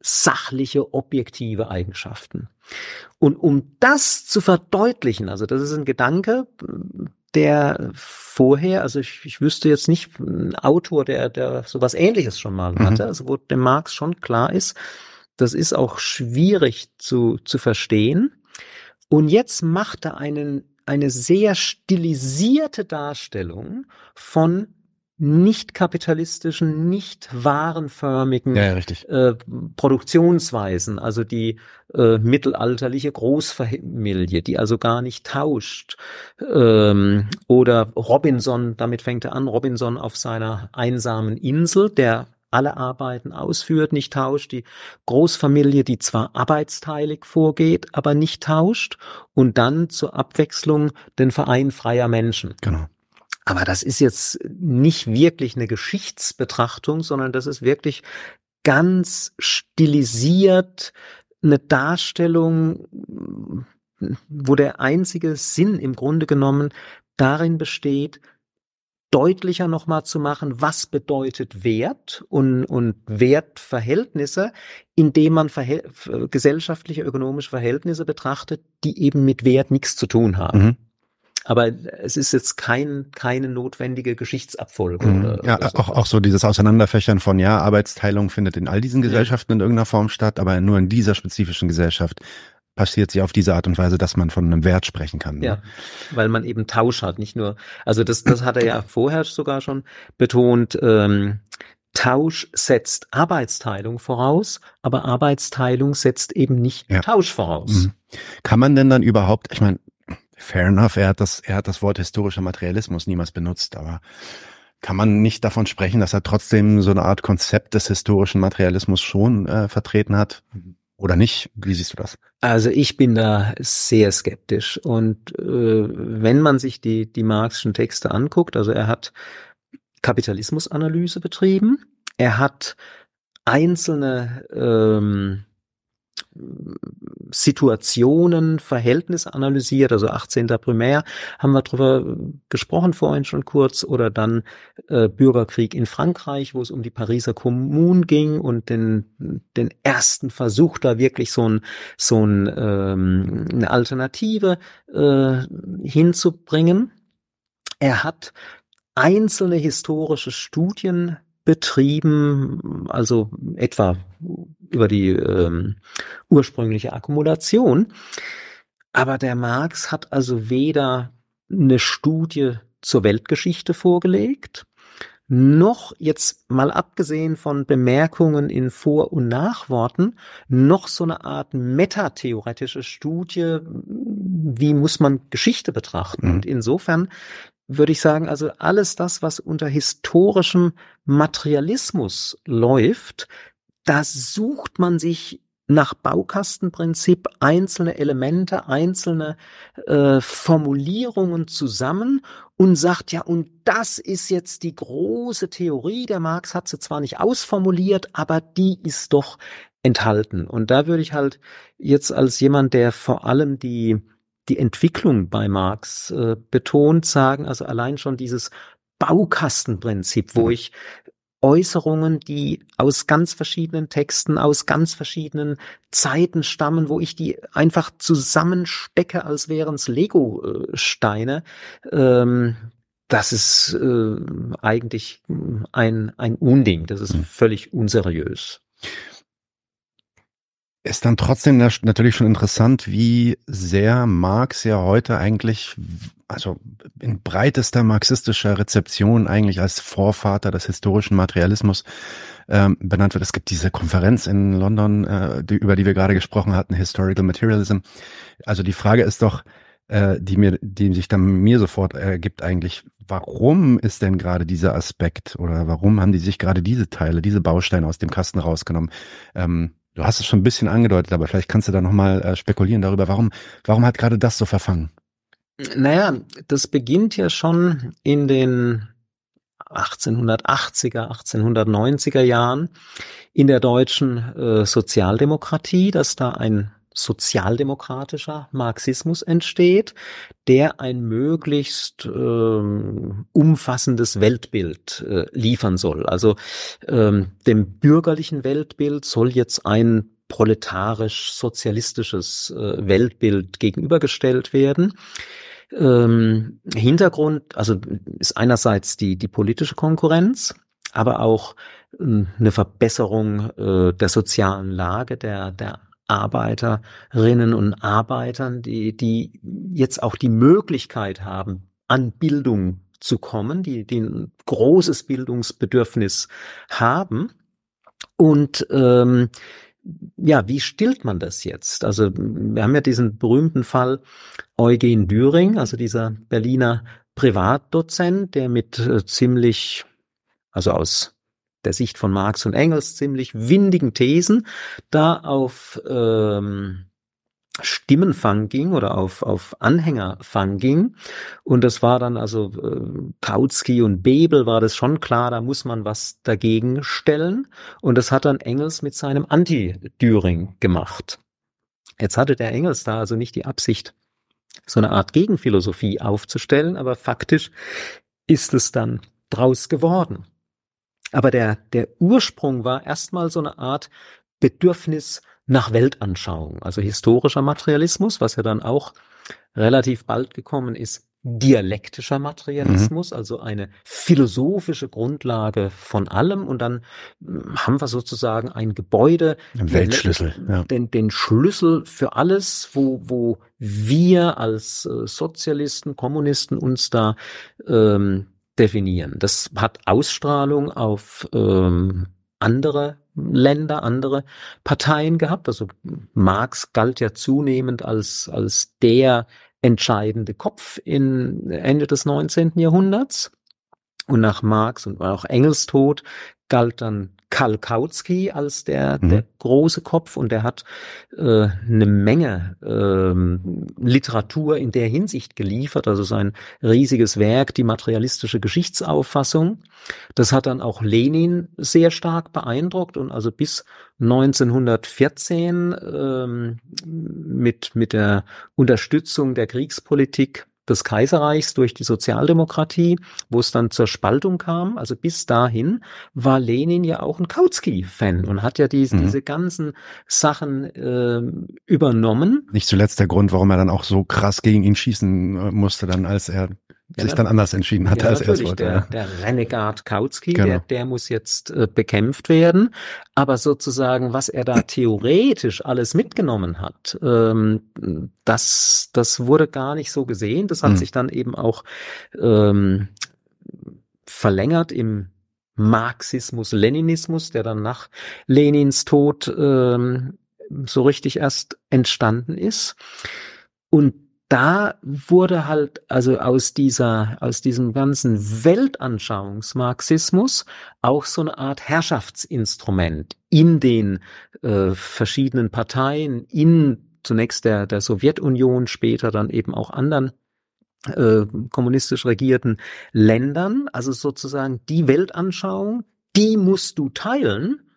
sachliche, objektive Eigenschaften. Und um das zu verdeutlichen, also das ist ein Gedanke, der vorher, also ich, ich wüsste jetzt nicht ein Autor, der, der sowas ähnliches schon mal mhm. hatte, also wo dem Marx schon klar ist, das ist auch schwierig zu, zu verstehen. Und jetzt macht er einen, eine sehr stilisierte Darstellung von nicht kapitalistischen, nicht warenförmigen ja, ja, äh, Produktionsweisen, also die äh, mittelalterliche Großfamilie, die also gar nicht tauscht, ähm, oder Robinson, damit fängt er an, Robinson auf seiner einsamen Insel, der alle Arbeiten ausführt, nicht tauscht, die Großfamilie, die zwar arbeitsteilig vorgeht, aber nicht tauscht, und dann zur Abwechslung den Verein freier Menschen. Genau. Aber das ist jetzt nicht wirklich eine Geschichtsbetrachtung, sondern das ist wirklich ganz stilisiert eine Darstellung, wo der einzige Sinn im Grunde genommen darin besteht, deutlicher nochmal zu machen, was bedeutet Wert und, und Wertverhältnisse, indem man gesellschaftliche, ökonomische Verhältnisse betrachtet, die eben mit Wert nichts zu tun haben. Mhm. Aber es ist jetzt kein, keine notwendige Geschichtsabfolge. Mhm. Ja, oder auch, auch so dieses Auseinanderfächern von, ja, Arbeitsteilung findet in all diesen Gesellschaften in irgendeiner Form statt, aber nur in dieser spezifischen Gesellschaft passiert sie auf diese Art und Weise, dass man von einem Wert sprechen kann. Ne? Ja, weil man eben Tausch hat, nicht nur, also das, das hat er ja vorher sogar schon betont, ähm, Tausch setzt Arbeitsteilung voraus, aber Arbeitsteilung setzt eben nicht ja. Tausch voraus. Mhm. Kann man denn dann überhaupt, ich meine, Fair enough, er hat das, er hat das Wort historischer Materialismus niemals benutzt, aber kann man nicht davon sprechen, dass er trotzdem so eine Art Konzept des historischen Materialismus schon äh, vertreten hat? Oder nicht? Wie siehst du das? Also ich bin da sehr skeptisch. Und äh, wenn man sich die, die Marxischen Texte anguckt, also er hat Kapitalismusanalyse betrieben, er hat einzelne ähm, Situationen, Verhältnisse analysiert, also 18. Primär haben wir drüber gesprochen vorhin schon kurz, oder dann äh, Bürgerkrieg in Frankreich, wo es um die Pariser Kommune ging und den, den ersten Versuch, da wirklich so ein, so ein, ähm, eine Alternative äh, hinzubringen. Er hat einzelne historische Studien betrieben, also etwa über die ähm, ursprüngliche Akkumulation. Aber der Marx hat also weder eine Studie zur Weltgeschichte vorgelegt, noch jetzt mal abgesehen von Bemerkungen in Vor- und Nachworten, noch so eine Art metatheoretische Studie, wie muss man Geschichte betrachten. Mhm. Und insofern würde ich sagen, also alles das, was unter historischem Materialismus läuft, da sucht man sich nach Baukastenprinzip einzelne Elemente, einzelne äh, Formulierungen zusammen und sagt, ja, und das ist jetzt die große Theorie. Der Marx hat sie zwar nicht ausformuliert, aber die ist doch enthalten. Und da würde ich halt jetzt als jemand, der vor allem die die Entwicklung bei Marx äh, betont, sagen, also allein schon dieses Baukastenprinzip, wo mhm. ich Äußerungen, die aus ganz verschiedenen Texten, aus ganz verschiedenen Zeiten stammen, wo ich die einfach zusammenstecke, als wären es Lego-Steine. Ähm, das ist äh, eigentlich ein, ein Unding. Das ist mhm. völlig unseriös. Ist dann trotzdem natürlich schon interessant, wie sehr Marx ja heute eigentlich, also in breitester marxistischer Rezeption eigentlich als Vorvater des historischen Materialismus ähm, benannt wird. Es gibt diese Konferenz in London, äh, die, über die wir gerade gesprochen hatten, Historical Materialism. Also die Frage ist doch, äh, die mir, die sich dann mir sofort ergibt eigentlich, warum ist denn gerade dieser Aspekt oder warum haben die sich gerade diese Teile, diese Bausteine aus dem Kasten rausgenommen? Ähm, Du hast es schon ein bisschen angedeutet, aber vielleicht kannst du da nochmal äh, spekulieren darüber, warum, warum hat gerade das so verfangen? Naja, das beginnt ja schon in den 1880er, 1890er Jahren in der deutschen äh, Sozialdemokratie, dass da ein sozialdemokratischer Marxismus entsteht, der ein möglichst ähm, umfassendes Weltbild äh, liefern soll. Also ähm, dem bürgerlichen Weltbild soll jetzt ein proletarisch-sozialistisches äh, Weltbild gegenübergestellt werden. Ähm, Hintergrund, also ist einerseits die, die politische Konkurrenz, aber auch äh, eine Verbesserung äh, der sozialen Lage der, der Arbeiterinnen und Arbeitern, die, die jetzt auch die Möglichkeit haben, an Bildung zu kommen, die, die ein großes Bildungsbedürfnis haben. Und ähm, ja, wie stillt man das jetzt? Also wir haben ja diesen berühmten Fall Eugen Düring, also dieser Berliner Privatdozent, der mit äh, ziemlich, also aus der Sicht von Marx und Engels ziemlich windigen Thesen da auf ähm, Stimmenfang ging oder auf, auf Anhängerfang ging. Und das war dann also äh, Kautsky und Bebel war das schon klar, da muss man was dagegen stellen. Und das hat dann Engels mit seinem Anti-Düring gemacht. Jetzt hatte der Engels da also nicht die Absicht, so eine Art Gegenphilosophie aufzustellen, aber faktisch ist es dann draus geworden. Aber der, der Ursprung war erstmal so eine Art Bedürfnis nach Weltanschauung, also historischer Materialismus, was ja dann auch relativ bald gekommen ist, dialektischer Materialismus, mhm. also eine philosophische Grundlage von allem. Und dann hm, haben wir sozusagen ein Gebäude, ein Weltschlüssel, ja. den, den Schlüssel für alles, wo, wo wir als äh, Sozialisten, Kommunisten uns da ähm, definieren. Das hat Ausstrahlung auf ähm, andere Länder, andere Parteien gehabt. Also Marx galt ja zunehmend als, als der entscheidende Kopf in Ende des 19. Jahrhunderts. Und nach Marx und auch Engels Tod galt dann Karl Kautsky als der, mhm. der große Kopf und der hat äh, eine Menge ähm, Literatur in der Hinsicht geliefert, also sein riesiges Werk, die materialistische Geschichtsauffassung. Das hat dann auch Lenin sehr stark beeindruckt und also bis 1914 ähm, mit, mit der Unterstützung der Kriegspolitik des Kaiserreichs durch die Sozialdemokratie, wo es dann zur Spaltung kam. Also bis dahin war Lenin ja auch ein Kautsky-Fan und hat ja diese, mhm. diese ganzen Sachen äh, übernommen. Nicht zuletzt der Grund, warum er dann auch so krass gegen ihn schießen äh, musste, dann als er ja, sich dann anders entschieden hat, ja, als er es wollte. Der, der Renegat Kautsky, genau. der, der muss jetzt äh, bekämpft werden. Aber sozusagen, was er da theoretisch alles mitgenommen hat, ähm, das, das wurde gar nicht so gesehen. Das hat mhm. sich dann eben auch ähm, verlängert im Marxismus, Leninismus, der dann nach Lenins Tod ähm, so richtig erst entstanden ist. Und da wurde halt also aus dieser aus diesem ganzen Weltanschauungsmarxismus auch so eine Art Herrschaftsinstrument in den äh, verschiedenen Parteien in zunächst der der Sowjetunion später dann eben auch anderen äh, kommunistisch regierten Ländern also sozusagen die Weltanschauung die musst du teilen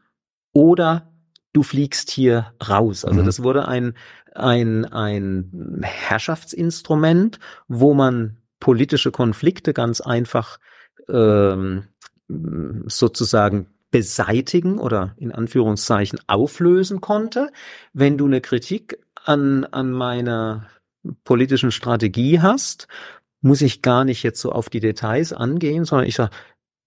oder du fliegst hier raus also mhm. das wurde ein ein, ein Herrschaftsinstrument, wo man politische Konflikte ganz einfach ähm, sozusagen beseitigen oder in Anführungszeichen auflösen konnte. Wenn du eine Kritik an, an meiner politischen Strategie hast, muss ich gar nicht jetzt so auf die Details angehen, sondern ich sage,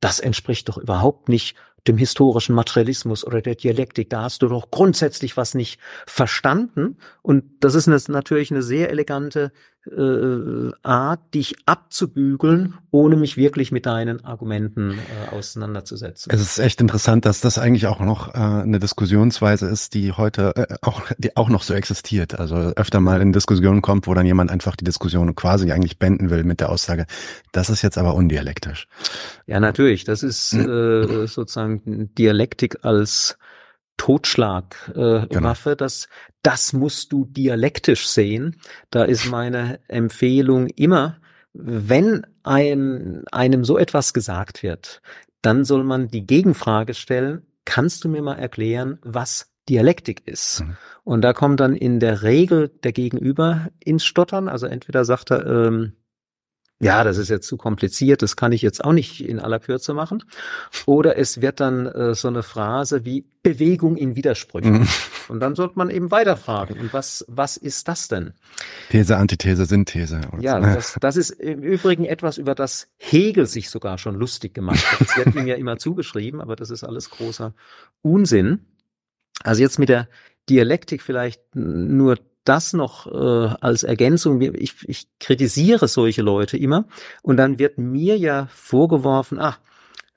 das entspricht doch überhaupt nicht dem historischen Materialismus oder der Dialektik. Da hast du doch grundsätzlich was nicht verstanden. Und das ist eine, natürlich eine sehr elegante äh, Art, dich abzubügeln, ohne mich wirklich mit deinen Argumenten äh, auseinanderzusetzen. Es ist echt interessant, dass das eigentlich auch noch äh, eine Diskussionsweise ist, die heute äh, auch, die auch noch so existiert. Also öfter mal in Diskussionen kommt, wo dann jemand einfach die Diskussion quasi eigentlich beenden will mit der Aussage, das ist jetzt aber undialektisch. Ja, natürlich. Das ist äh, sozusagen Dialektik als Totschlagwaffe, äh, genau. das, das musst du dialektisch sehen. Da ist meine Empfehlung immer, wenn einem, einem so etwas gesagt wird, dann soll man die Gegenfrage stellen, kannst du mir mal erklären, was Dialektik ist? Mhm. Und da kommt dann in der Regel der Gegenüber ins Stottern. Also entweder sagt er, ähm, ja, das ist jetzt zu kompliziert, das kann ich jetzt auch nicht in aller Kürze machen. Oder es wird dann äh, so eine Phrase wie Bewegung in Widersprüchen. Mhm. Und dann sollte man eben weiterfragen. Und was, was ist das denn? These, Antithese, Synthese. Ja, das, das ist im Übrigen etwas, über das Hegel sich sogar schon lustig gemacht hat. Das wird ihm ja immer zugeschrieben, aber das ist alles großer Unsinn. Also jetzt mit der Dialektik vielleicht nur das noch äh, als Ergänzung. Ich, ich kritisiere solche Leute immer und dann wird mir ja vorgeworfen, ach,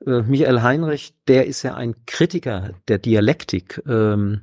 äh, Michael Heinrich, der ist ja ein Kritiker der Dialektik. Ähm,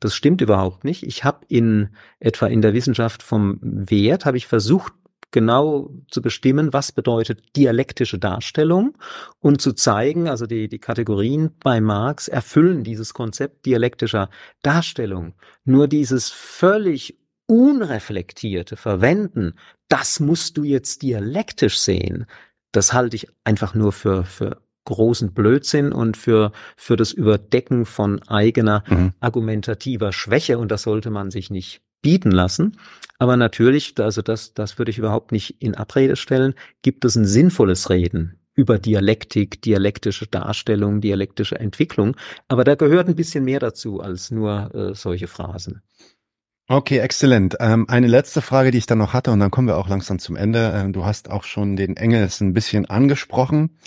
das stimmt überhaupt nicht. Ich habe in etwa in der Wissenschaft vom Wert habe ich versucht genau zu bestimmen, was bedeutet dialektische Darstellung und zu zeigen, also die, die Kategorien bei Marx erfüllen dieses Konzept dialektischer Darstellung. Nur dieses völlig unreflektierte Verwenden, das musst du jetzt dialektisch sehen, das halte ich einfach nur für, für großen Blödsinn und für, für das Überdecken von eigener mhm. argumentativer Schwäche und das sollte man sich nicht bieten lassen. Aber natürlich, also das, das würde ich überhaupt nicht in Abrede stellen, gibt es ein sinnvolles Reden über Dialektik, dialektische Darstellung, dialektische Entwicklung. Aber da gehört ein bisschen mehr dazu als nur äh, solche Phrasen. Okay, exzellent. Ähm, eine letzte Frage, die ich dann noch hatte, und dann kommen wir auch langsam zum Ende. Ähm, du hast auch schon den Engels ein bisschen angesprochen.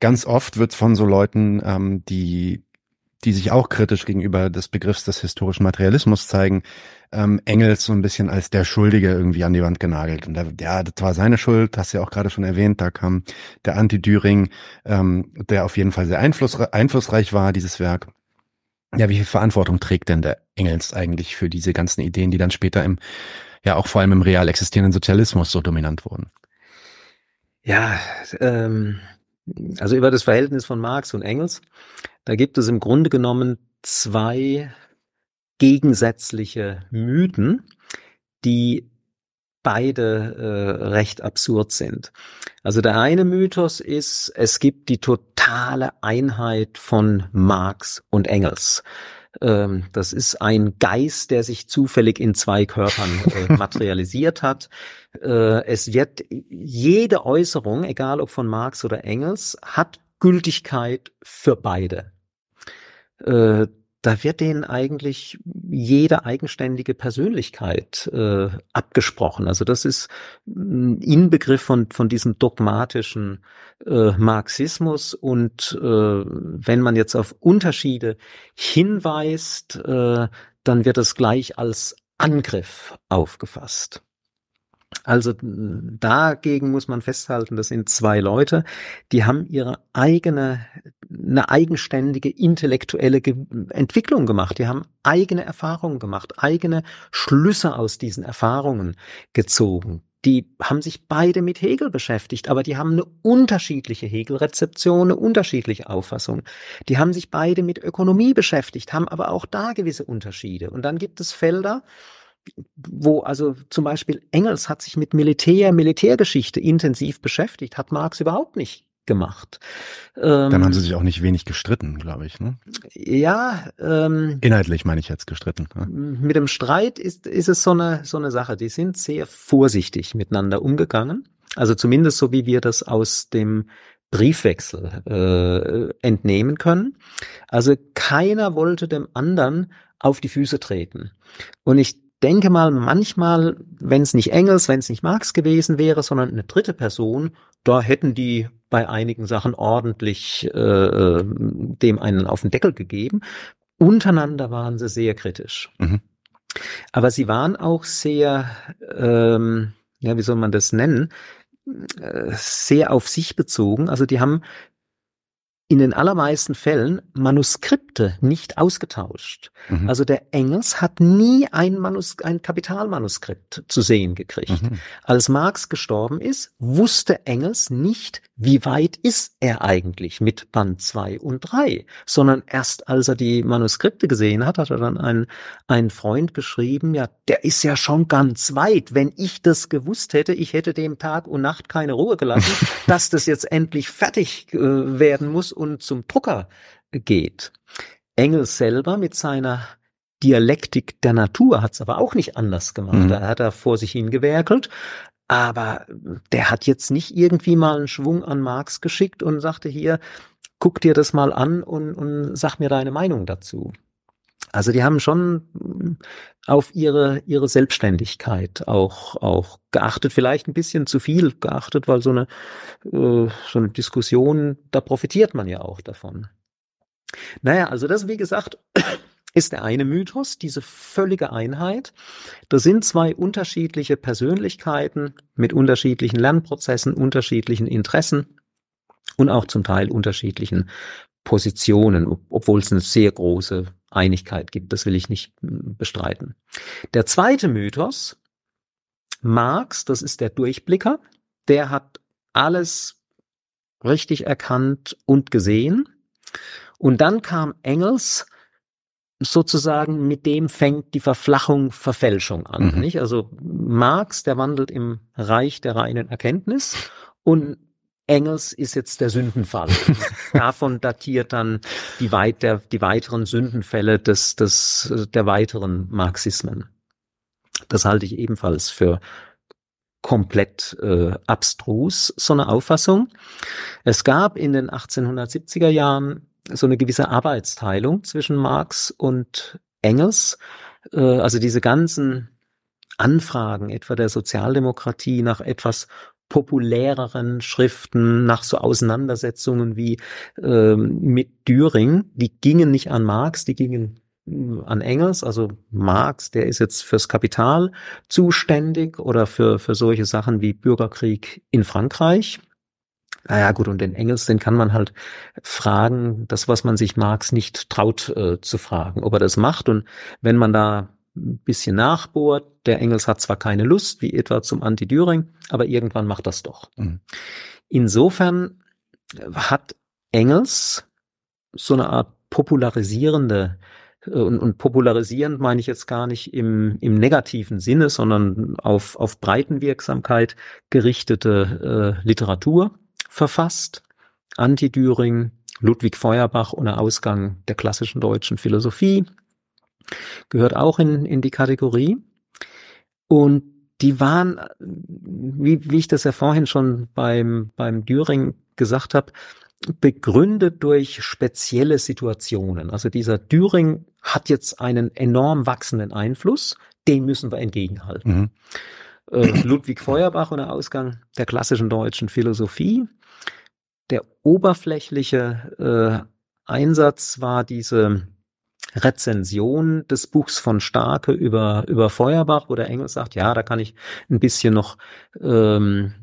Ganz oft wird von so Leuten, ähm, die die sich auch kritisch gegenüber des Begriffs des historischen Materialismus zeigen, ähm, Engels so ein bisschen als der Schuldige irgendwie an die Wand genagelt. Und da, ja, das war seine Schuld, hast du ja auch gerade schon erwähnt, da kam der Anti-Düring, ähm, der auf jeden Fall sehr einflussreich, einflussreich war, dieses Werk. Ja, wie viel Verantwortung trägt denn der Engels eigentlich für diese ganzen Ideen, die dann später im, ja auch vor allem im real existierenden Sozialismus so dominant wurden? Ja, ähm, also über das Verhältnis von Marx und Engels Da gibt es im Grunde genommen zwei gegensätzliche Mythen, die beide äh, recht absurd sind. Also der eine Mythos ist, es gibt die totale Einheit von Marx und Engels. Ähm, das ist ein Geist, der sich zufällig in zwei Körpern äh, materialisiert hat. Äh, es wird jede Äußerung, egal ob von Marx oder Engels, hat Gültigkeit für beide. Äh, da wird denen eigentlich jede eigenständige Persönlichkeit äh, abgesprochen. Also das ist ein Inbegriff von, von diesem dogmatischen äh, Marxismus. Und äh, wenn man jetzt auf Unterschiede hinweist, äh, dann wird es gleich als Angriff aufgefasst. Also dagegen muss man festhalten, das sind zwei Leute, die haben ihre eigene, eine eigenständige intellektuelle Ge Entwicklung gemacht. Die haben eigene Erfahrungen gemacht, eigene Schlüsse aus diesen Erfahrungen gezogen. Die haben sich beide mit Hegel beschäftigt, aber die haben eine unterschiedliche Hegel-Rezeption, eine unterschiedliche Auffassung. Die haben sich beide mit Ökonomie beschäftigt, haben aber auch da gewisse Unterschiede. Und dann gibt es Felder, wo also zum Beispiel Engels hat sich mit Militär, Militärgeschichte intensiv beschäftigt, hat Marx überhaupt nicht gemacht. Ähm, Dann haben sie sich auch nicht wenig gestritten, glaube ich. Ne? Ja. Ähm, Inhaltlich meine ich jetzt gestritten. Ja. Mit dem Streit ist, ist es so eine, so eine Sache. Die sind sehr vorsichtig miteinander umgegangen. Also zumindest so, wie wir das aus dem Briefwechsel äh, entnehmen können. Also keiner wollte dem anderen auf die Füße treten. Und ich denke mal, manchmal, wenn es nicht Engels, wenn es nicht Marx gewesen wäre, sondern eine dritte Person, da hätten die bei einigen Sachen ordentlich äh, dem einen auf den Deckel gegeben. Untereinander waren sie sehr kritisch. Mhm. Aber sie waren auch sehr, ähm, ja, wie soll man das nennen, äh, sehr auf sich bezogen. Also die haben in den allermeisten Fällen Manuskripte nicht ausgetauscht. Mhm. Also der Engels hat nie ein, Manus ein Kapitalmanuskript zu sehen gekriegt. Mhm. Als Marx gestorben ist, wusste Engels nicht, wie weit ist er eigentlich mit Band 2 und 3, sondern erst als er die Manuskripte gesehen hat, hat er dann einen, einen Freund geschrieben, ja, der ist ja schon ganz weit. Wenn ich das gewusst hätte, ich hätte dem Tag und Nacht keine Ruhe gelassen, dass das jetzt endlich fertig äh, werden muss und zum Drucker geht. Engels selber mit seiner Dialektik der Natur hat es aber auch nicht anders gemacht. Mhm. Da hat er vor sich hingewerkelt, aber der hat jetzt nicht irgendwie mal einen Schwung an Marx geschickt und sagte hier, guck dir das mal an und, und sag mir deine Meinung dazu. Also die haben schon auf ihre, ihre Selbstständigkeit auch, auch geachtet, vielleicht ein bisschen zu viel geachtet, weil so eine, äh, so eine Diskussion, da profitiert man ja auch davon. Naja, also das, wie gesagt, ist der eine Mythos, diese völlige Einheit. Das sind zwei unterschiedliche Persönlichkeiten mit unterschiedlichen Lernprozessen, unterschiedlichen Interessen und auch zum Teil unterschiedlichen Positionen, obwohl es eine sehr große Einigkeit gibt. Das will ich nicht hm, bestreiten. Der zweite Mythos, Marx, das ist der Durchblicker, der hat alles richtig erkannt und gesehen. Und dann kam Engels, sozusagen mit dem fängt die Verflachung, Verfälschung an. Mhm. Nicht? Also Marx, der wandelt im Reich der reinen Erkenntnis und Engels ist jetzt der Sündenfall. Davon datiert dann die, weit, der, die weiteren Sündenfälle des, des, der weiteren Marxismen. Das halte ich ebenfalls für komplett äh, abstrus, so eine Auffassung. Es gab in den 1870er Jahren so eine gewisse Arbeitsteilung zwischen Marx und Engels. Äh, also diese ganzen Anfragen etwa der Sozialdemokratie nach etwas populäreren Schriften, nach so Auseinandersetzungen wie ähm, mit Düring, die gingen nicht an Marx, die gingen äh, an Engels, also Marx, der ist jetzt fürs Kapital zuständig oder für, für solche Sachen wie Bürgerkrieg in Frankreich. Naja, gut, und den Engels, den kann man halt fragen, das, was man sich Marx nicht traut äh, zu fragen, ob er das macht. Und wenn man da ein bisschen nachbohrt. Der Engels hat zwar keine Lust, wie etwa zum Anti-Düring, aber irgendwann macht das doch. Mhm. Insofern hat Engels so eine Art popularisierende äh, und, und popularisierend meine ich jetzt gar nicht im, im negativen Sinne, sondern auf, auf Breitenwirksamkeit gerichtete äh, Literatur verfasst. Anti-Düring, Ludwig Feuerbach ohne Ausgang der klassischen deutschen Philosophie gehört auch in, in die Kategorie. Und die waren, wie, wie ich das ja vorhin schon beim, beim Düring gesagt habe, begründet durch spezielle Situationen. Also dieser Düring hat jetzt einen enorm wachsenden Einfluss, dem müssen wir entgegenhalten. Mhm. Äh, Ludwig Feuerbach und der Ausgang der klassischen deutschen Philosophie. Der oberflächliche äh, Einsatz war diese Rezension des Buchs von Starke über, über Feuerbach, wo der Engel sagt, ja, da kann ich ein bisschen noch ähm,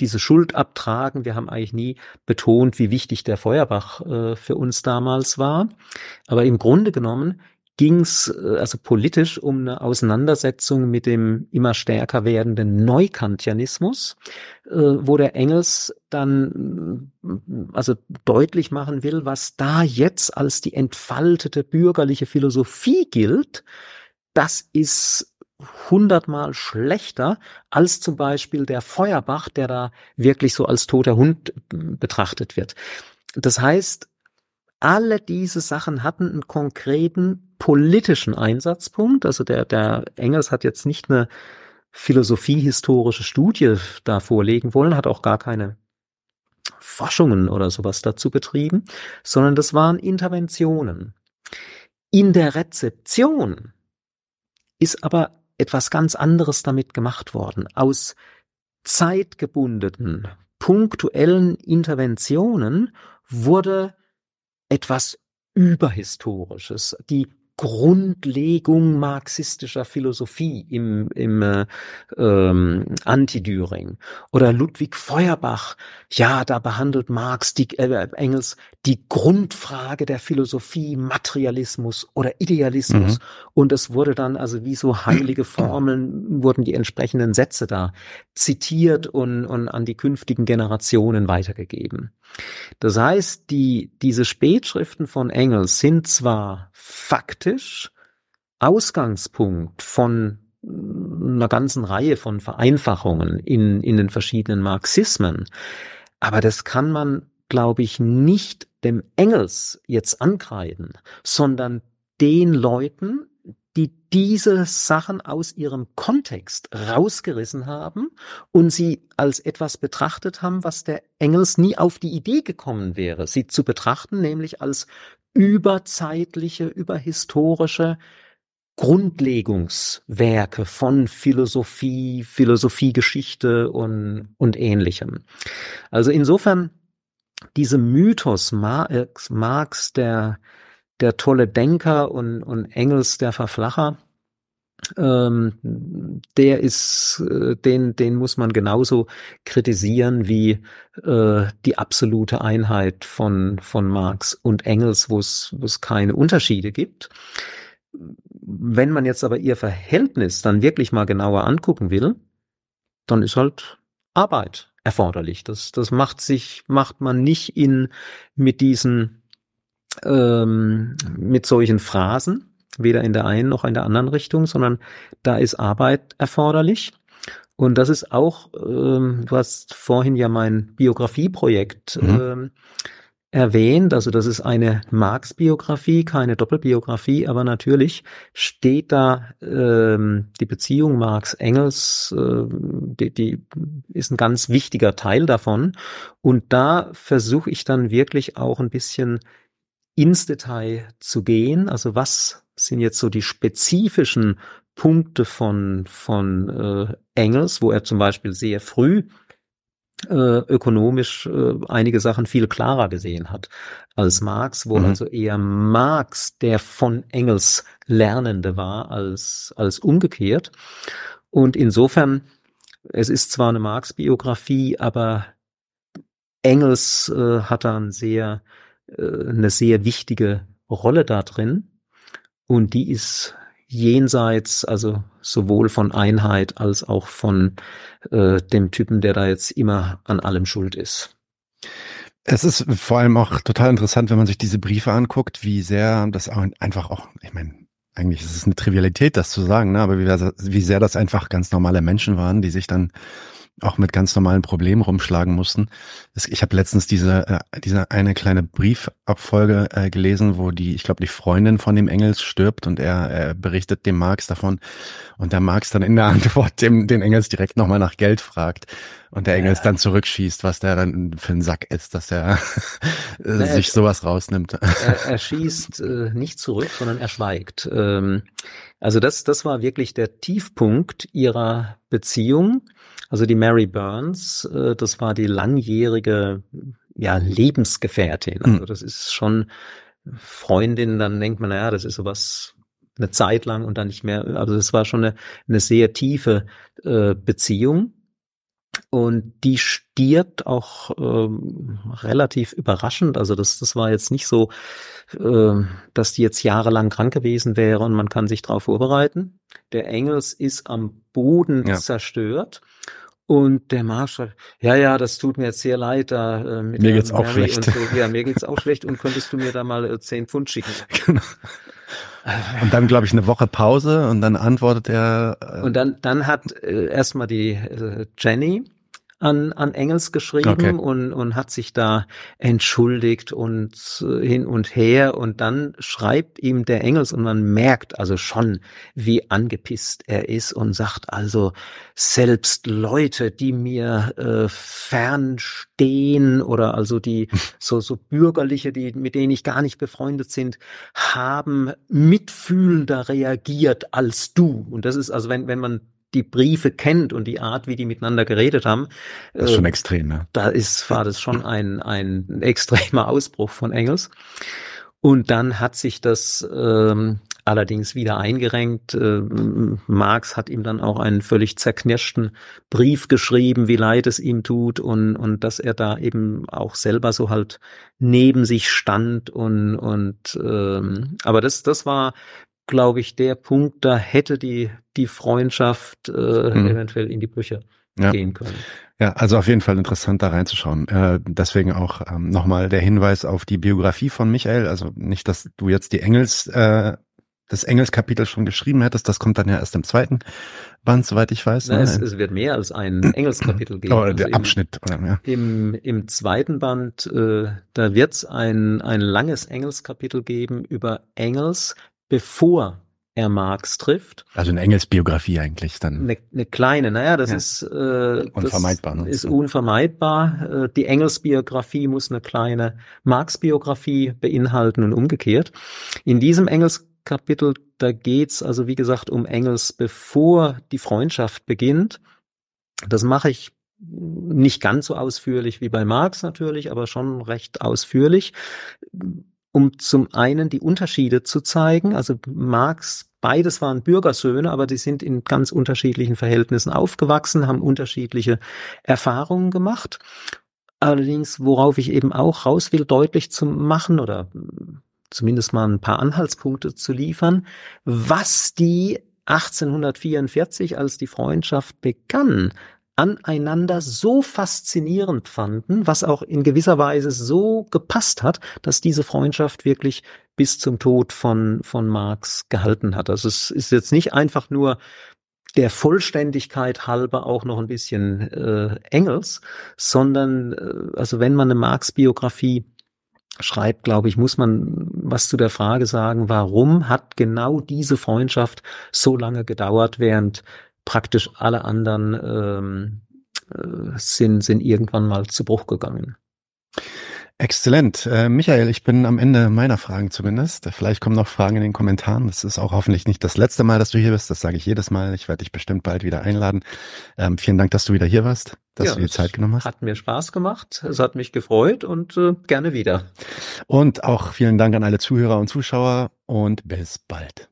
diese Schuld abtragen. Wir haben eigentlich nie betont, wie wichtig der Feuerbach äh, für uns damals war. Aber im Grunde genommen ging es äh, also politisch um eine Auseinandersetzung mit dem immer stärker werdenden Neukantianismus, äh, wo der Engels dann äh, also deutlich machen will, was da jetzt als die entfaltete bürgerliche Philosophie gilt, das ist hundertmal schlechter als zum Beispiel der Feuerbach, der da wirklich so als toter Hund betrachtet wird. Das heißt, alle diese Sachen hatten einen konkreten politischen Einsatzpunkt. Also der, der Engels hat jetzt nicht eine philosophiehistorische Studie da vorlegen wollen, hat auch gar keine Forschungen oder sowas dazu betrieben, sondern das waren Interventionen. In der Rezeption ist aber etwas ganz anderes damit gemacht worden. Aus zeitgebundenen, punktuellen Interventionen wurde etwas Überhistorisches, die Grundlegung marxistischer Philosophie im, im äh, ähm, Anti-Düring. Oder Ludwig Feuerbach, ja, da behandelt Marx, die, äh, Engels, die Grundfrage der Philosophie, Materialismus oder Idealismus. Mhm. Und es wurde dann also wie so heilige Formeln, wurden die entsprechenden Sätze da zitiert und, und an die künftigen Generationen weitergegeben. Das heißt, die, diese Spätschriften von Engels sind zwar faktisch Ausgangspunkt von einer ganzen Reihe von Vereinfachungen in, in den verschiedenen Marxismen, aber das kann man, glaube ich, nicht dem Engels jetzt ankreiden, sondern den Leuten, die diese Sachen aus ihrem Kontext rausgerissen haben und sie als etwas betrachtet haben, was der Engels nie auf die Idee gekommen wäre, sie zu betrachten, nämlich als überzeitliche, überhistorische Grundlegungswerke von Philosophie, Philosophiegeschichte und, und ähnlichem. Also insofern diese Mythos Marx, Marx der der tolle Denker und, und Engels der Verflacher, ähm, der ist, äh, den, den muss man genauso kritisieren wie äh, die absolute Einheit von, von Marx und Engels, wo es, keine Unterschiede gibt. Wenn man jetzt aber ihr Verhältnis dann wirklich mal genauer angucken will, dann ist halt Arbeit erforderlich. Das, das macht sich, macht man nicht in, mit diesen ähm, mit solchen Phrasen, weder in der einen noch in der anderen Richtung, sondern da ist Arbeit erforderlich. Und das ist auch, ähm, du hast vorhin ja mein Biografieprojekt mhm. ähm, erwähnt. Also das ist eine Marx-Biografie, keine Doppelbiografie, aber natürlich steht da ähm, die Beziehung Marx-Engels, äh, die, die ist ein ganz wichtiger Teil davon. Und da versuche ich dann wirklich auch ein bisschen ins Detail zu gehen. Also was sind jetzt so die spezifischen Punkte von, von äh, Engels, wo er zum Beispiel sehr früh äh, ökonomisch äh, einige Sachen viel klarer gesehen hat als Marx, wo mhm. also eher Marx der von Engels Lernende war als, als umgekehrt. Und insofern, es ist zwar eine Marx-Biografie, aber Engels äh, hat da ein sehr eine sehr wichtige Rolle da drin und die ist jenseits, also sowohl von Einheit als auch von äh, dem Typen, der da jetzt immer an allem schuld ist. Es ist vor allem auch total interessant, wenn man sich diese Briefe anguckt, wie sehr das einfach auch, ich meine, eigentlich ist es eine Trivialität, das zu sagen, ne? aber wie, wie sehr das einfach ganz normale Menschen waren, die sich dann auch mit ganz normalen Problemen rumschlagen mussten. Ich habe letztens diese, äh, diese eine kleine Briefabfolge äh, gelesen, wo die, ich glaube, die Freundin von dem Engels stirbt und er, er berichtet dem Marx davon und der Marx dann in der Antwort dem, den Engels direkt nochmal nach Geld fragt und der Engels ja. dann zurückschießt, was der dann für ein Sack ist, dass er Na, sich sowas rausnimmt. Er, er schießt äh, nicht zurück, sondern er schweigt. Ähm, also das, das war wirklich der Tiefpunkt ihrer Beziehung. Also die Mary Burns, äh, das war die langjährige ja, Lebensgefährtin. Also hm. das ist schon Freundin, dann denkt man, naja, das ist sowas eine Zeit lang und dann nicht mehr. Also das war schon eine, eine sehr tiefe äh, Beziehung. Und die stirbt auch ähm, relativ überraschend. Also das, das war jetzt nicht so, äh, dass die jetzt jahrelang krank gewesen wäre und man kann sich darauf vorbereiten. Der Engels ist am Boden ja. zerstört. Und der Marschall, ja, ja, das tut mir jetzt sehr leid. Da, äh, mir geht's Mary auch schlecht. So. Ja, mir geht's auch schlecht. Und könntest du mir da mal äh, zehn Pfund schicken? Genau. Und dann, glaube ich, eine Woche Pause und dann antwortet er. Äh und dann, dann hat äh, erstmal die äh, Jenny an, an Engels geschrieben okay. und, und hat sich da entschuldigt und äh, hin und her und dann schreibt ihm der Engels und man merkt also schon, wie angepisst er ist und sagt also, selbst Leute, die mir äh, fernstehen oder also die so, so bürgerliche, die, mit denen ich gar nicht befreundet sind, haben mitfühlender reagiert als du. Und das ist also, wenn, wenn man die Briefe kennt und die Art, wie die miteinander geredet haben. Das ist schon äh, extrem, ne? Da ist, war das schon ein, ein extremer Ausbruch von Engels. Und dann hat sich das ähm, allerdings wieder eingerenkt. Äh, Marx hat ihm dann auch einen völlig zerknirschten Brief geschrieben, wie leid es ihm tut und, und dass er da eben auch selber so halt neben sich stand und, und ähm, aber das, das war glaube ich, der Punkt, da hätte die, die Freundschaft äh, hm. eventuell in die Brüche ja. gehen können. Ja, also auf jeden Fall interessant da reinzuschauen. Äh, deswegen auch ähm, nochmal der Hinweis auf die Biografie von Michael. Also nicht, dass du jetzt die Engels, äh, das Engelskapitel schon geschrieben hättest, das kommt dann ja erst im zweiten Band, soweit ich weiß. Na, ne? es, es, wird mehr als ein Engelskapitel geben. Oder der also Abschnitt. Im, oder, ja. im, Im zweiten Band, äh, da wird es ein, ein langes Engelskapitel geben über Engels bevor er Marx trifft. Also eine Engelsbiografie eigentlich dann. Eine, eine kleine, naja, das ja. ist äh, unvermeidbar. Das ne? ist unvermeidbar. Äh, die Engelsbiografie muss eine kleine Marx-Biografie beinhalten und umgekehrt. In diesem Engels-Kapitel, da geht's also wie gesagt um Engels, bevor die Freundschaft beginnt. Das mache ich nicht ganz so ausführlich wie bei Marx natürlich, aber schon recht ausführlich um zum einen die Unterschiede zu zeigen. Also Marx, beides waren Bürgersöhne, aber die sind in ganz unterschiedlichen Verhältnissen aufgewachsen, haben unterschiedliche Erfahrungen gemacht. Allerdings, worauf ich eben auch raus will, deutlich zu machen oder zumindest mal ein paar Anhaltspunkte zu liefern, was die 1844, als die Freundschaft begann, aneinander so faszinierend fanden, was auch in gewisser Weise so gepasst hat, dass diese Freundschaft wirklich bis zum Tod von, von Marx gehalten hat. Also es ist jetzt nicht einfach nur der Vollständigkeit halber auch noch ein bisschen äh, Engels, sondern äh, also wenn man eine Marx-Biografie schreibt, glaube ich, muss man was zu der Frage sagen, warum hat genau diese Freundschaft so lange gedauert, während praktisch alle anderen ähm, äh, sind, sind irgendwann mal zu Bruch gegangen. Exzellent. Äh, Michael, ich bin am Ende meiner Fragen zumindest. Vielleicht kommen noch Fragen in den Kommentaren. Das ist auch hoffentlich nicht das letzte Mal, dass du hier bist. Das sage ich jedes Mal. Ich werde dich bestimmt bald wieder einladen. Ähm, vielen Dank, dass du wieder hier warst, dass ja, du dir Zeit genommen hast. Hat mir Spaß gemacht. Es hat mich gefreut und äh, gerne wieder. Und auch vielen Dank an alle Zuhörer und Zuschauer und bis bald.